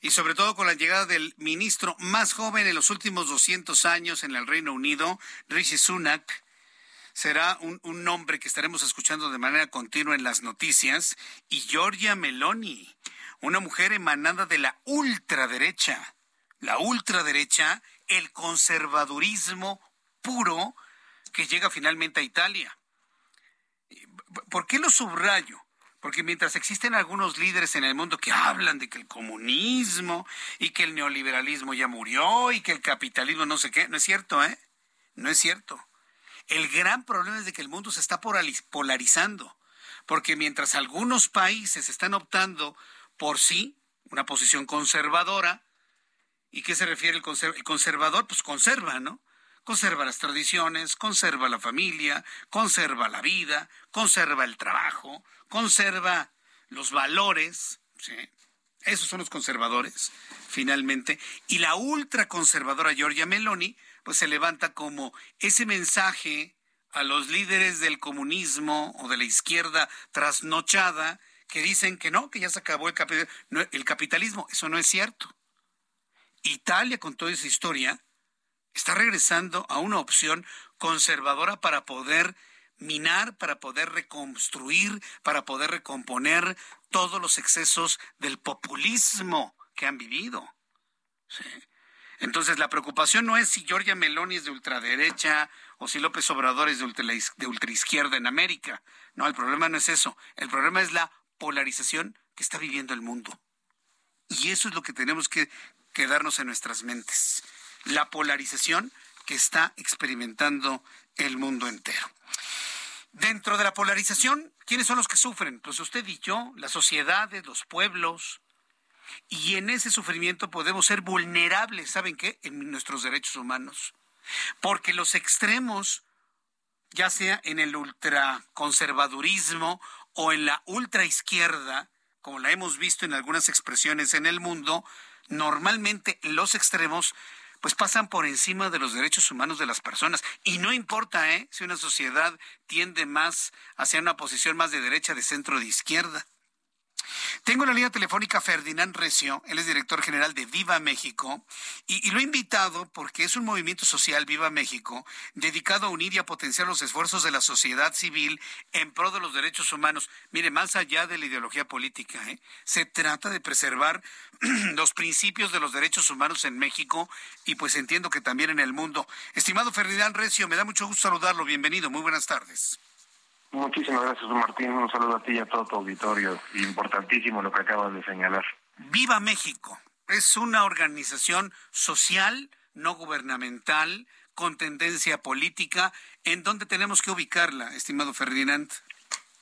y sobre todo con la llegada del ministro más joven en los últimos 200 años en el Reino Unido, Rishi Sunak, será un, nombre que estaremos escuchando de manera continua en las noticias, y Giorgia Meloni, una mujer emanada de la ultraderecha. La ultraderecha, el conservadurismo puro que llega finalmente a Italia. ¿Por qué lo subrayo? Porque mientras existen algunos líderes en el mundo que hablan de que el comunismo y que el neoliberalismo ya murió y que el capitalismo no sé qué, no es cierto, ¿eh? No es cierto. El gran problema es de que el mundo se está polarizando, porque mientras algunos países están optando por sí, una posición conservadora, ¿y qué se refiere el, el conservador? Pues conserva, ¿no? Conserva las tradiciones, conserva la familia, conserva la vida, conserva el trabajo, conserva los valores, ¿sí? Esos son los conservadores, finalmente. Y la ultraconservadora Giorgia Meloni, pues se levanta como ese mensaje a los líderes del comunismo o de la izquierda trasnochada que dicen que no, que ya se acabó el, el capitalismo. Eso no es cierto. Italia, con toda esa historia, está regresando a una opción conservadora para poder minar, para poder reconstruir, para poder recomponer todos los excesos del populismo que han vivido. Entonces la preocupación no es si Giorgia Meloni es de ultraderecha o si López Obrador es de, ultra, ultraizquierda en América. No, el problema no es eso. El problema es la polarización que está viviendo el mundo. Y eso es lo que tenemos que quedarnos en nuestras mentes. La polarización que está experimentando el mundo entero. Dentro de la polarización, ¿quiénes son los que sufren? Pues usted y yo, las sociedades, los pueblos. Y en ese sufrimiento podemos ser vulnerables, ¿saben qué? En nuestros derechos humanos. Porque los extremos, ya sea en el ultraconservadurismo o en la ultraizquierda, como la hemos visto en algunas expresiones en el mundo, normalmente los extremos pues pasan por encima de los derechos humanos de las personas. Y no importa ¿eh? si una sociedad tiende más hacia una posición más de derecha, de centro, de izquierda. Tengo en la línea telefónica Ferdinand Recio, él es director general de Viva México, y, lo he invitado porque es un movimiento social Viva México dedicado a unir y a potenciar los esfuerzos de la sociedad civil en pro de los derechos humanos. Mire, más allá de la ideología política, ¿eh? se trata de preservar los principios de los derechos humanos en México y pues entiendo que también en el mundo. Estimado Ferdinand Recio, me da mucho gusto saludarlo. Bienvenido, muy buenas tardes. Muchísimas gracias, Martín. Un saludo a ti y a todo tu auditorio. Importantísimo lo que acabas de señalar. Viva México. Es una organización social, no gubernamental, con tendencia política. ¿En dónde tenemos que ubicarla, estimado Ferdinand?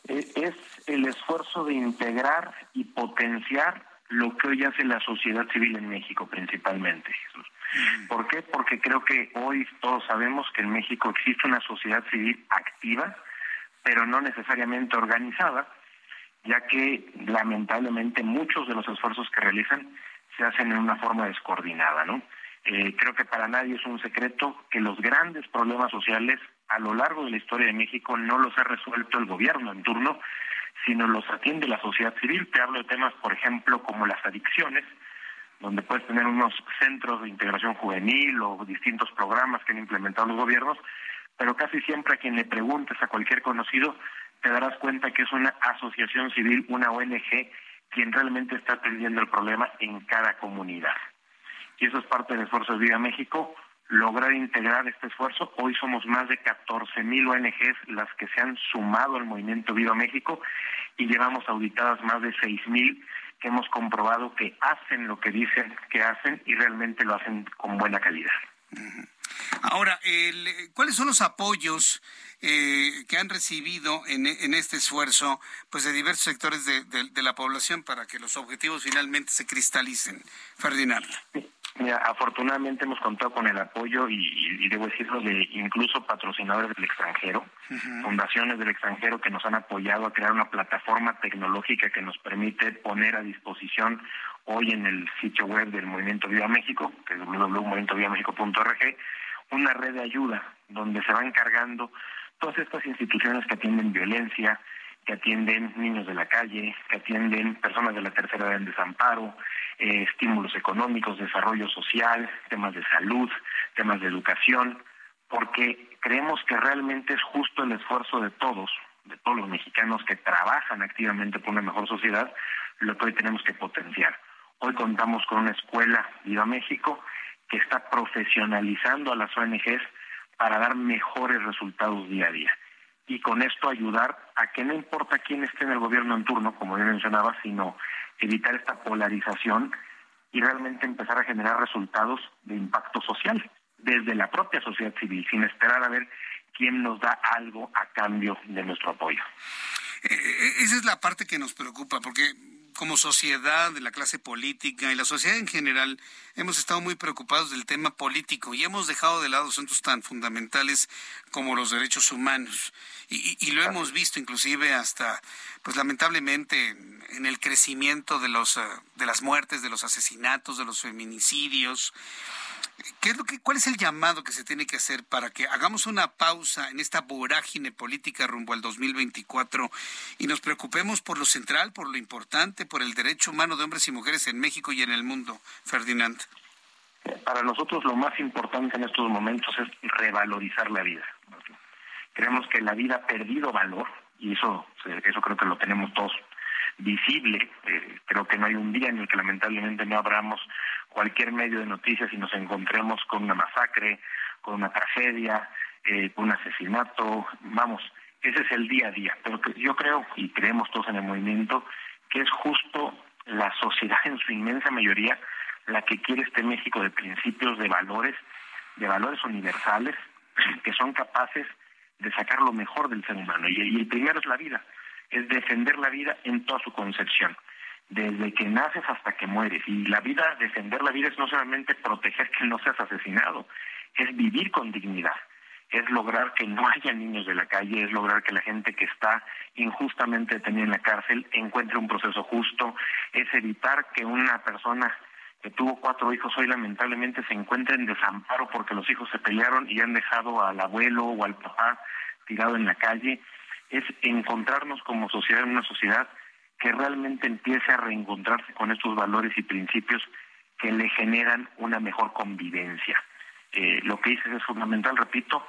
Eh, es el esfuerzo de integrar y potenciar lo que hoy hace la sociedad civil en México principalmente, Jesús. ¿Por qué? Porque creo que hoy todos sabemos que en México existe una sociedad civil activa, pero no necesariamente organizada, ya que lamentablemente muchos de los esfuerzos que realizan se hacen en una forma descoordinada, ¿no? Eh, creo que para nadie es un secreto que los grandes problemas sociales a lo largo de la historia de México no los ha resuelto el gobierno en turno, sino los atiende la sociedad civil. Te hablo de temas, por ejemplo, como las adicciones, donde puedes tener unos centros de integración juvenil o distintos programas que han implementado los gobiernos, pero casi siempre a quien le preguntes a cualquier conocido, te darás cuenta que es una asociación civil, una ONG, quien realmente está atendiendo el problema en cada comunidad. Y eso es parte del esfuerzo de Vida México, lograr integrar este esfuerzo. Hoy somos más de 14 mil ONGs las que se han sumado al movimiento Viva México y llevamos auditadas más de 6 mil que hemos comprobado que hacen lo que dicen que hacen y realmente lo hacen con buena calidad. Ahora, ¿cuáles son los apoyos eh, que han recibido en, este esfuerzo pues de diversos sectores de, la población para que los objetivos finalmente se cristalicen? Ferdinand. afortunadamente hemos contado con el apoyo y, debo decirlo de incluso patrocinadores del extranjero, fundaciones del extranjero que nos han apoyado a crear una plataforma tecnológica que nos permite poner a disposición hoy en el sitio web del Movimiento Viva México, que es www.movimientovivamexico.org, una red de ayuda donde se van cargando todas estas instituciones que atienden violencia, que atienden niños de la calle, que atienden personas de la tercera edad en desamparo, eh, estímulos económicos, desarrollo social, temas de salud, temas de educación, porque creemos que realmente es justo el esfuerzo de todos, de todos los mexicanos que trabajan activamente por una mejor sociedad, lo que hoy tenemos que potenciar. Hoy contamos con una escuela Viva México que está profesionalizando a las ONGs para dar mejores resultados día a día. Y con esto ayudar a que no importa quién esté en el gobierno en turno, como yo mencionaba, sino evitar esta polarización y realmente empezar a generar resultados de impacto social. desde la propia sociedad civil, sin esperar a ver quién nos da algo a cambio de nuestro apoyo. Eh, esa es la parte que nos preocupa, porque como sociedad, de la clase política y la sociedad en general, hemos estado muy preocupados del tema político y hemos dejado de lado asuntos tan fundamentales como los derechos humanos. Y, lo hemos visto inclusive hasta, pues lamentablemente, en el crecimiento de, los, eh, de las muertes, de los asesinatos, de los feminicidios. ¿Qué es lo que, ¿Cuál es el llamado que se tiene que hacer para que hagamos una pausa en esta vorágine política rumbo al 2024 y nos preocupemos por lo central, por lo importante, por el derecho humano de hombres y mujeres en México y en el mundo, Ferdinand? Para nosotros lo más importante en estos momentos es revalorizar la vida. Creemos que la vida ha perdido valor y eso, eso creo que lo tenemos todos visible. Eh, creo que no hay un día en el que lamentablemente no abramos cualquier medio de noticias y nos encontremos con una masacre, con una tragedia, eh, con un asesinato. Vamos, ese es el día a día. Pero yo creo, y creemos todos en el movimiento, que es justo la sociedad en su inmensa mayoría la que quiere este México de principios, de valores, de valores universales, que son capaces de sacar lo mejor del ser humano. Y, y el primero es la vida es defender la vida en toda su concepción, desde que naces hasta que mueres. Y la vida, defender la vida es no solamente proteger que no seas asesinado, es vivir con dignidad, es lograr que no haya niños de la calle, es lograr que la gente que está injustamente detenida en la cárcel encuentre un proceso justo, es evitar que una persona que tuvo cuatro hijos hoy lamentablemente se encuentre en desamparo porque los hijos se pelearon y han dejado al abuelo o al papá tirado en la calle es encontrarnos como sociedad en una sociedad que realmente empiece a reencontrarse con estos valores y principios que le generan una mejor convivencia. Eh, lo que dices es fundamental, repito,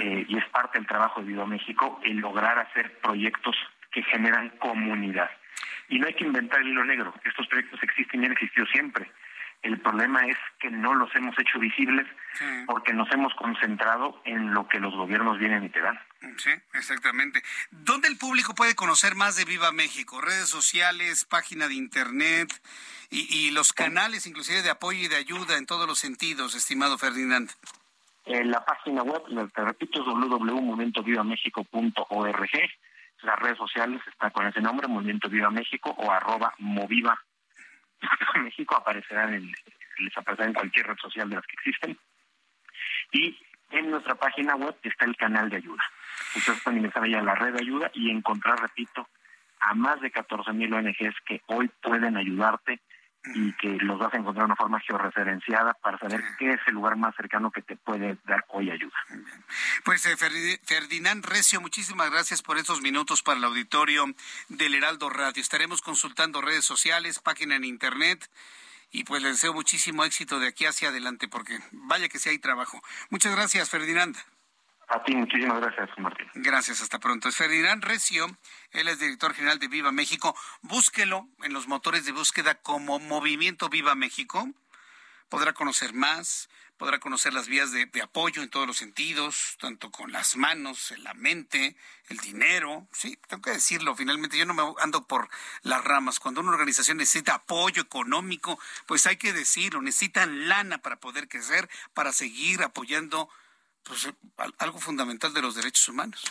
eh, y es parte del trabajo de Viva México, el lograr hacer proyectos que generan comunidad. Y no hay que inventar el hilo negro, estos proyectos existen y han existido siempre. El problema es que no los hemos hecho visibles porque nos hemos concentrado en lo que los gobiernos vienen y te dan. Sí, exactamente. ¿Dónde el público puede conocer más de Viva México? Redes sociales, página de internet y, los canales inclusive de apoyo y de ayuda en todos los sentidos, estimado Ferdinand. En la página web, te repito, es www.movimientovivamexico.org. Las redes sociales están con ese nombre, Movimiento Viva México o arroba Moviva México aparecerán en, les aparecerá en cualquier red social de las que existen. Y en nuestra página web está el canal de ayuda. Ustedes pueden ingresar ahí a la red de ayuda y encontrar, repito, a más de 14 mil ONGs que hoy pueden ayudarte y que los vas a encontrar de una forma georreferenciada para saber qué es el lugar más cercano que te puede dar hoy ayuda. Pues eh, Ferdinand Recio, muchísimas gracias por estos minutos para el auditorio del Heraldo Radio. Estaremos consultando redes sociales, página en internet y pues les deseo muchísimo éxito de aquí hacia adelante porque vaya que sí hay trabajo. Muchas gracias, Ferdinand. A ti, muchísimas gracias, Martín. Gracias, hasta pronto. Es Ferdinand Recio, él es director general de Viva México. Búsquelo en los motores de búsqueda como Movimiento Viva México. Podrá conocer más, podrá conocer las vías de, apoyo en todos los sentidos, tanto con las manos, la mente, el dinero. Sí, tengo que decirlo, finalmente yo no me ando por las ramas. Cuando una organización necesita apoyo económico, pues hay que decirlo, necesitan lana para poder crecer, para seguir apoyando pues, algo fundamental de los derechos humanos.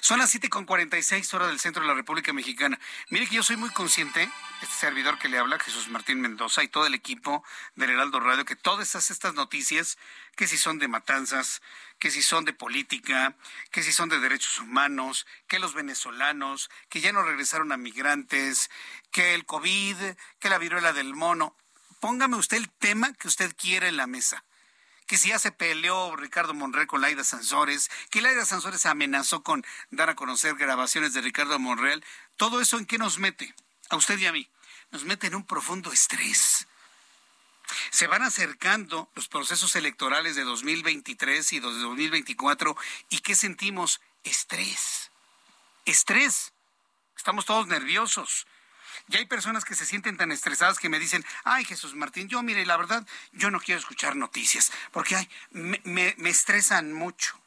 Son las 7.46 horas del centro de la República Mexicana. Mire que yo soy muy consciente, este servidor que le habla, Jesús Martín Mendoza, y todo el equipo del Heraldo Radio, que todas estas noticias, que si son de matanzas, que si son de política, que si son de derechos humanos, que los venezolanos, que ya no regresaron a migrantes, que el COVID, que la viruela del mono, póngame usted el tema que usted quiera en la mesa que si ya se peleó Ricardo Monreal con Laida Sansores, que Laida Sansores amenazó con dar a conocer grabaciones de Ricardo Monreal, todo eso en qué nos mete, a usted y a mí, nos mete en un profundo estrés. Se van acercando los procesos electorales de 2023 y de 2024 y ¿qué sentimos? Estrés. Estrés. Estamos todos nerviosos. Y hay personas que se sienten tan estresadas que me dicen, ay Jesús Martín, yo mire, la verdad, yo no quiero escuchar noticias, porque ay, me, me, estresan mucho.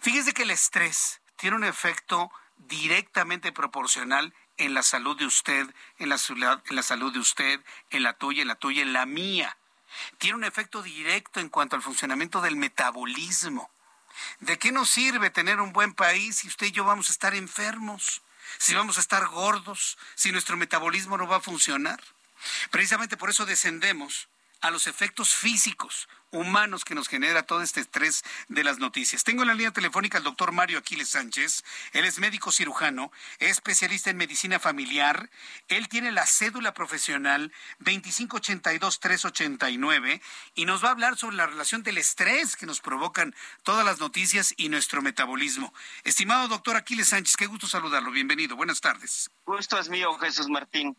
Fíjese que el estrés tiene un efecto directamente proporcional en la salud de usted, en la, en la salud de usted, en la tuya, en la tuya, en la mía. tiene un efecto directo en cuanto al funcionamiento del metabolismo. ¿De qué nos sirve tener un buen país si usted y yo vamos a estar enfermos? Si vamos a estar gordos, si nuestro metabolismo no va a funcionar. Precisamente por eso descendemos a los efectos físicos humanos que nos genera todo este estrés de las noticias. Tengo en la línea telefónica al doctor Mario Aquiles Sánchez. Él es médico cirujano, es especialista en medicina familiar. Él tiene la cédula profesional 2582-389 y nos va a hablar sobre la relación del estrés que nos provocan todas las noticias y nuestro metabolismo. Estimado doctor Aquiles Sánchez, qué gusto saludarlo. Bienvenido. Buenas tardes. Gusto es mío, Jesús Martín.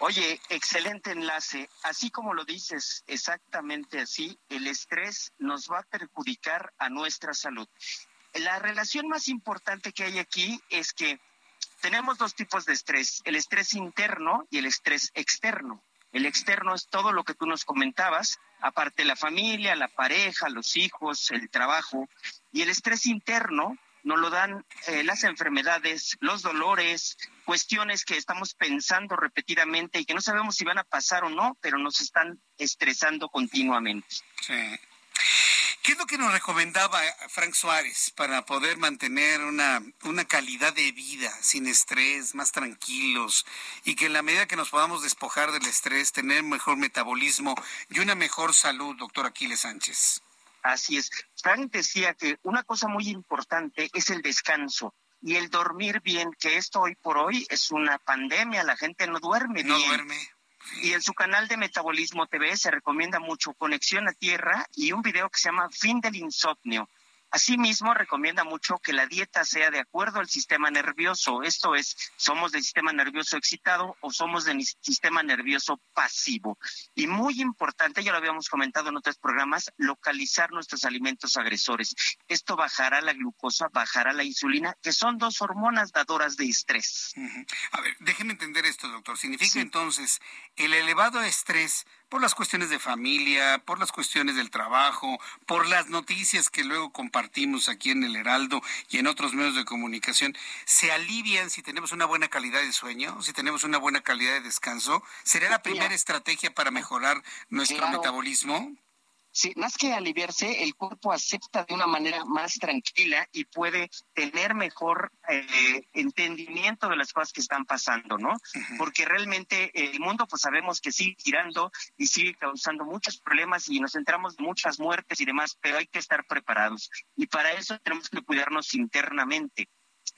Oye, excelente enlace. Así como lo dices, exactamente así, el estrés nos va a perjudicar a nuestra salud. La relación más importante que hay aquí es que tenemos dos tipos de estrés, el estrés interno y el estrés externo. El externo es todo lo que tú nos comentabas, aparte la familia, la pareja, los hijos, el trabajo. Y el estrés interno nos lo dan eh, las enfermedades, los dolores, cuestiones que estamos pensando repetidamente y que no sabemos si van a pasar o no, pero nos están estresando continuamente. Sí. ¿Qué es lo que nos recomendaba Frank Suárez para poder mantener una, una calidad de vida sin estrés, más tranquilos y que en la medida que nos podamos despojar del estrés, tener mejor metabolismo y una mejor salud, doctor Aquiles Sánchez? Así es. Frank decía que una cosa muy importante es el descanso y el dormir bien, que esto hoy por hoy es una pandemia, la gente no duerme bien. No duerme. Y en su canal de Metabolismo TV se recomienda mucho Conexión a Tierra y un video que se llama Fin del Insomnio. Asimismo, recomienda mucho que la dieta sea de acuerdo al sistema nervioso. Esto es, somos del sistema nervioso excitado o somos del sistema nervioso pasivo. Y muy importante, ya lo habíamos comentado en otros programas, localizar nuestros alimentos agresores. Esto bajará la glucosa, bajará la insulina, que son dos hormonas dadoras de estrés. A ver, déjeme entender esto, doctor. Significa entonces, el elevado estrés por las cuestiones de familia, por las cuestiones del trabajo, por las noticias que luego compartimos aquí en el Heraldo y en otros medios de comunicación, se alivian si tenemos una buena calidad de sueño, si tenemos una buena calidad de descanso. ¿Sería la primera estrategia para mejorar nuestro metabolismo? Sí, más que aliviarse, el cuerpo acepta de una manera más tranquila y puede tener mejor eh, entendimiento de las cosas que están pasando, ¿no? Porque realmente el mundo, pues sabemos que sigue girando y sigue causando muchos problemas y nos entramos en muchas muertes y demás, pero hay que estar preparados. Y para eso tenemos que cuidarnos internamente.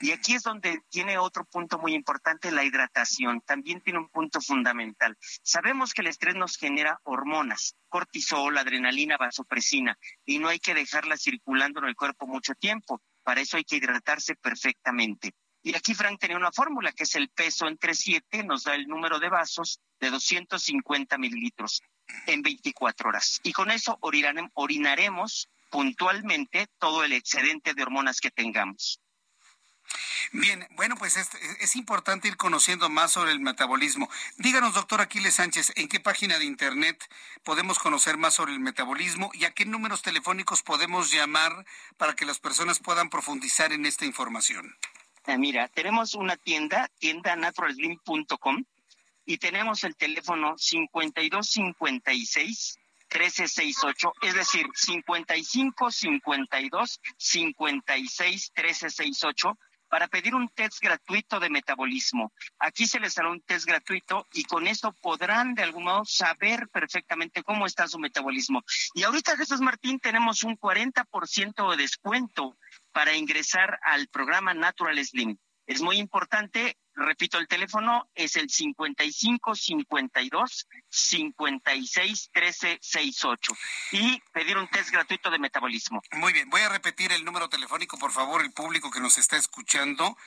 Y aquí es donde tiene otro punto muy importante, la hidratación. También tiene un punto fundamental. Sabemos que el estrés nos genera hormonas, cortisol, adrenalina, vasopresina, y no hay que dejarla circulando en el cuerpo mucho tiempo. Para eso hay que hidratarse perfectamente. Y aquí Frank tenía una fórmula que es el peso entre 7, nos da el número de vasos de 250 mililitros en 24 horas. Y con eso orinaremos puntualmente todo el excedente de hormonas que tengamos. Bien, bueno, pues es, importante ir conociendo más sobre el metabolismo. Díganos, doctor Aquiles Sánchez, ¿en qué página de Internet podemos conocer más sobre el metabolismo y a qué números telefónicos podemos llamar para que las personas puedan profundizar en esta información? Ah, mira, tenemos una tienda, tienda naturalslim.com, y tenemos el teléfono 5256 1368, es decir, 55 52 56 1368 para pedir un test gratuito de metabolismo. Aquí se les dará un test gratuito y con esto podrán de algún modo saber perfectamente cómo está su metabolismo. Y ahorita, Jesús Martín, tenemos un 40% de descuento para ingresar al programa Natural Slim. Es muy importante, repito, el teléfono es el 55 52 56 13 68 y pedir un test gratuito de metabolismo. Muy bien, voy a repetir el número telefónico, por favor, el público que nos está escuchando.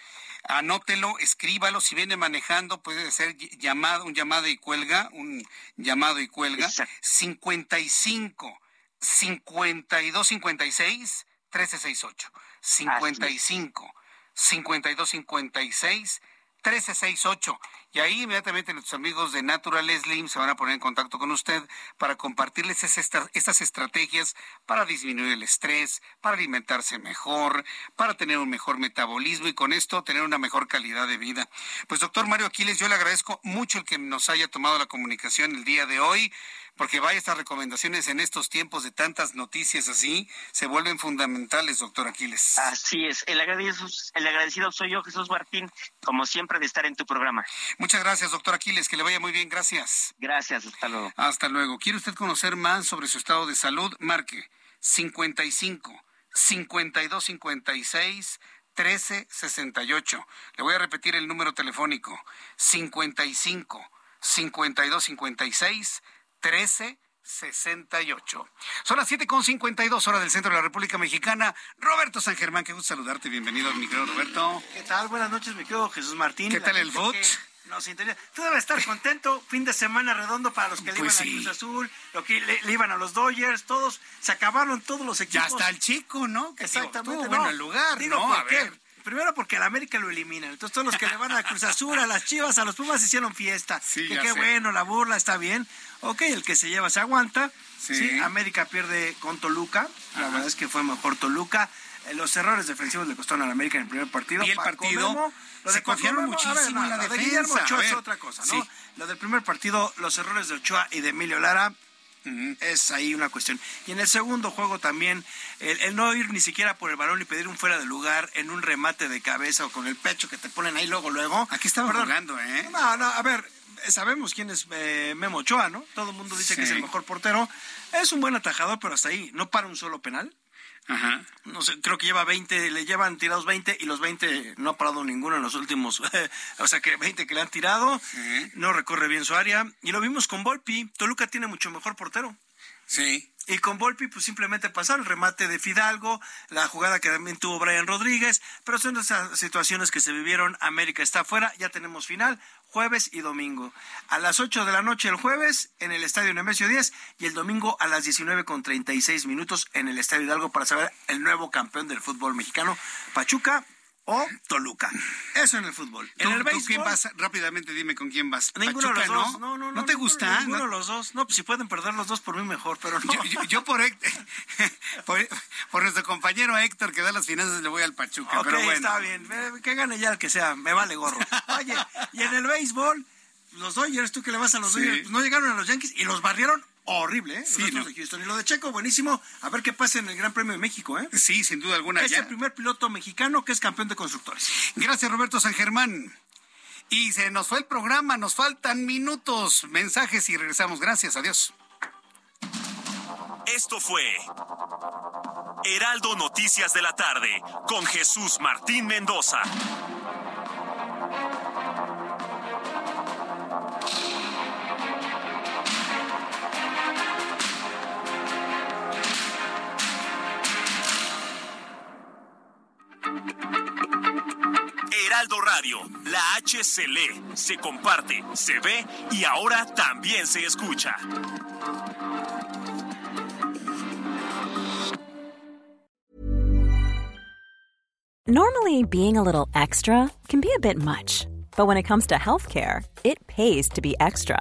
Anótelo, escríbalo, si viene manejando puede ser llamado, un llamado y cuelga, un llamado y cuelga. 55 52 56 13 68. 55 5256 1368. Y ahí inmediatamente nuestros amigos de Natural Slim se van a poner en contacto con usted para compartirles estas estrategias para disminuir el estrés, para alimentarse mejor, para tener un mejor metabolismo y con esto tener una mejor calidad de vida. Pues doctor Mario Aquiles, yo le agradezco mucho el que nos haya tomado la comunicación el día de hoy. Porque vaya estas recomendaciones en estos tiempos de tantas noticias así, se vuelven fundamentales, doctor Aquiles. Así es, el agradecido, el agradecido soy yo, Jesús Martín, como siempre de estar en tu programa. Muchas gracias, doctor Aquiles, que le vaya muy bien, gracias. Gracias, hasta luego. Hasta luego. ¿Quiere usted conocer más sobre su estado de salud? Marque 55 52 56 13 68. Le voy a repetir el número telefónico 55 52 56 13 68. Son las 7 con 52 horas del centro de la República Mexicana. Roberto San Germán, qué gusto saludarte. Bienvenido, mi querido Roberto. ¿Qué tal? Buenas noches, mi querido Jesús Martín. ¿Qué tal el foot? Nos interesa. Tú debes estar contento. Fin de semana redondo para los que le Pues iban sí. a Cruz Azul, lo que le, le iban a los Dodgers, todos. Se acabaron todos los equipos. Ya está el chico, ¿no? Que digo, Exactamente. bueno no. el lugar, Digo, ¿no? ¿por A ver. Primero porque al América lo eliminan. Entonces todos los que le van a Cruz Azul, a las Chivas, a los Pumas hicieron fiesta. Sí, que qué sé. bueno, la burla está bien. Ok, el que se lleva se aguanta. Sí. Sí, América pierde con Toluca. La verdad es que fue mejor Toluca. Eh, Los errores defensivos le costaron al América en el primer partido. Y el Paco partido, Memo, lo se confiaron ver, muchísimo no, en la lo de defensa, Guillermo Ochoa es otra cosa, ¿no? sí. Lo del primer partido, los errores de Ochoa y de Emilio Lara, es ahí una cuestión. Y en el segundo juego también, el, el no ir ni siquiera por el balón y pedir un fuera de lugar en un remate de cabeza o con el pecho que te ponen ahí luego, luego. Aquí estaba jugando, ¿eh? No, no, a ver, sabemos quién es eh, Memo Ochoa, ¿no? Todo el mundo dice que es el mejor portero. Es un buen atajador, pero hasta ahí. No para un solo penal. Ajá. No sé, creo que lleva 20, le llevan tirados 20 y los 20 no ha parado ninguno en los últimos, o sea que 20 que le han tirado, no recorre bien su área. Y lo vimos con Volpi, Toluca tiene mucho mejor portero. Sí. Y con Volpi, pues simplemente pasar el remate de Fidalgo, la jugada que también tuvo Brian Rodríguez, pero son esas situaciones que se vivieron. América está afuera, ya tenemos final, jueves y domingo. A las 8 de la noche el jueves en el Estadio Nemesio 10 y el domingo a las 19 con 36 minutos en el Estadio Hidalgo para saber el nuevo campeón del fútbol mexicano, Pachuca o Toluca. Eso en el fútbol. ¿Tú, En el tú béisbol, quién vas? Rápidamente dime con quién vas. Ninguno de los Pachuca, dos. No, no, no. te gusta? Ninguno ¿No? de los dos. No, pues si pueden perder los dos por mí mejor, pero no. Yo, yo- yo por, Héctor- por, por nuestro compañero Héctor que da las finanzas le voy al Pachuca, Ok, pero bueno. está bien. Que gane ya el que sea. Me vale gorro. Oye, y en el béisbol, los Dodgers, tú que le vas a los Sí. Dodgers, pues no llegaron a los Yankees y los barrieron horrible, ¿eh? Sí, ¿no? de Houston. Y lo de Checo, buenísimo. A ver qué pasa en el Gran Premio de México, ¿eh? Sí, sin duda alguna. Es ya. el primer piloto mexicano que es campeón de constructores. Gracias, Roberto San Germán. Y se nos fue el programa, nos faltan minutos, mensajes y regresamos. Gracias, adiós. Esto fue Heraldo Noticias de la tarde con Jesús Martín Mendoza. Heraldo Radio, la H se lee, se comparte, se ve y ahora también se escucha. Normally, being a little extra can be a bit much, but when it comes to healthcare, it pays to be extra.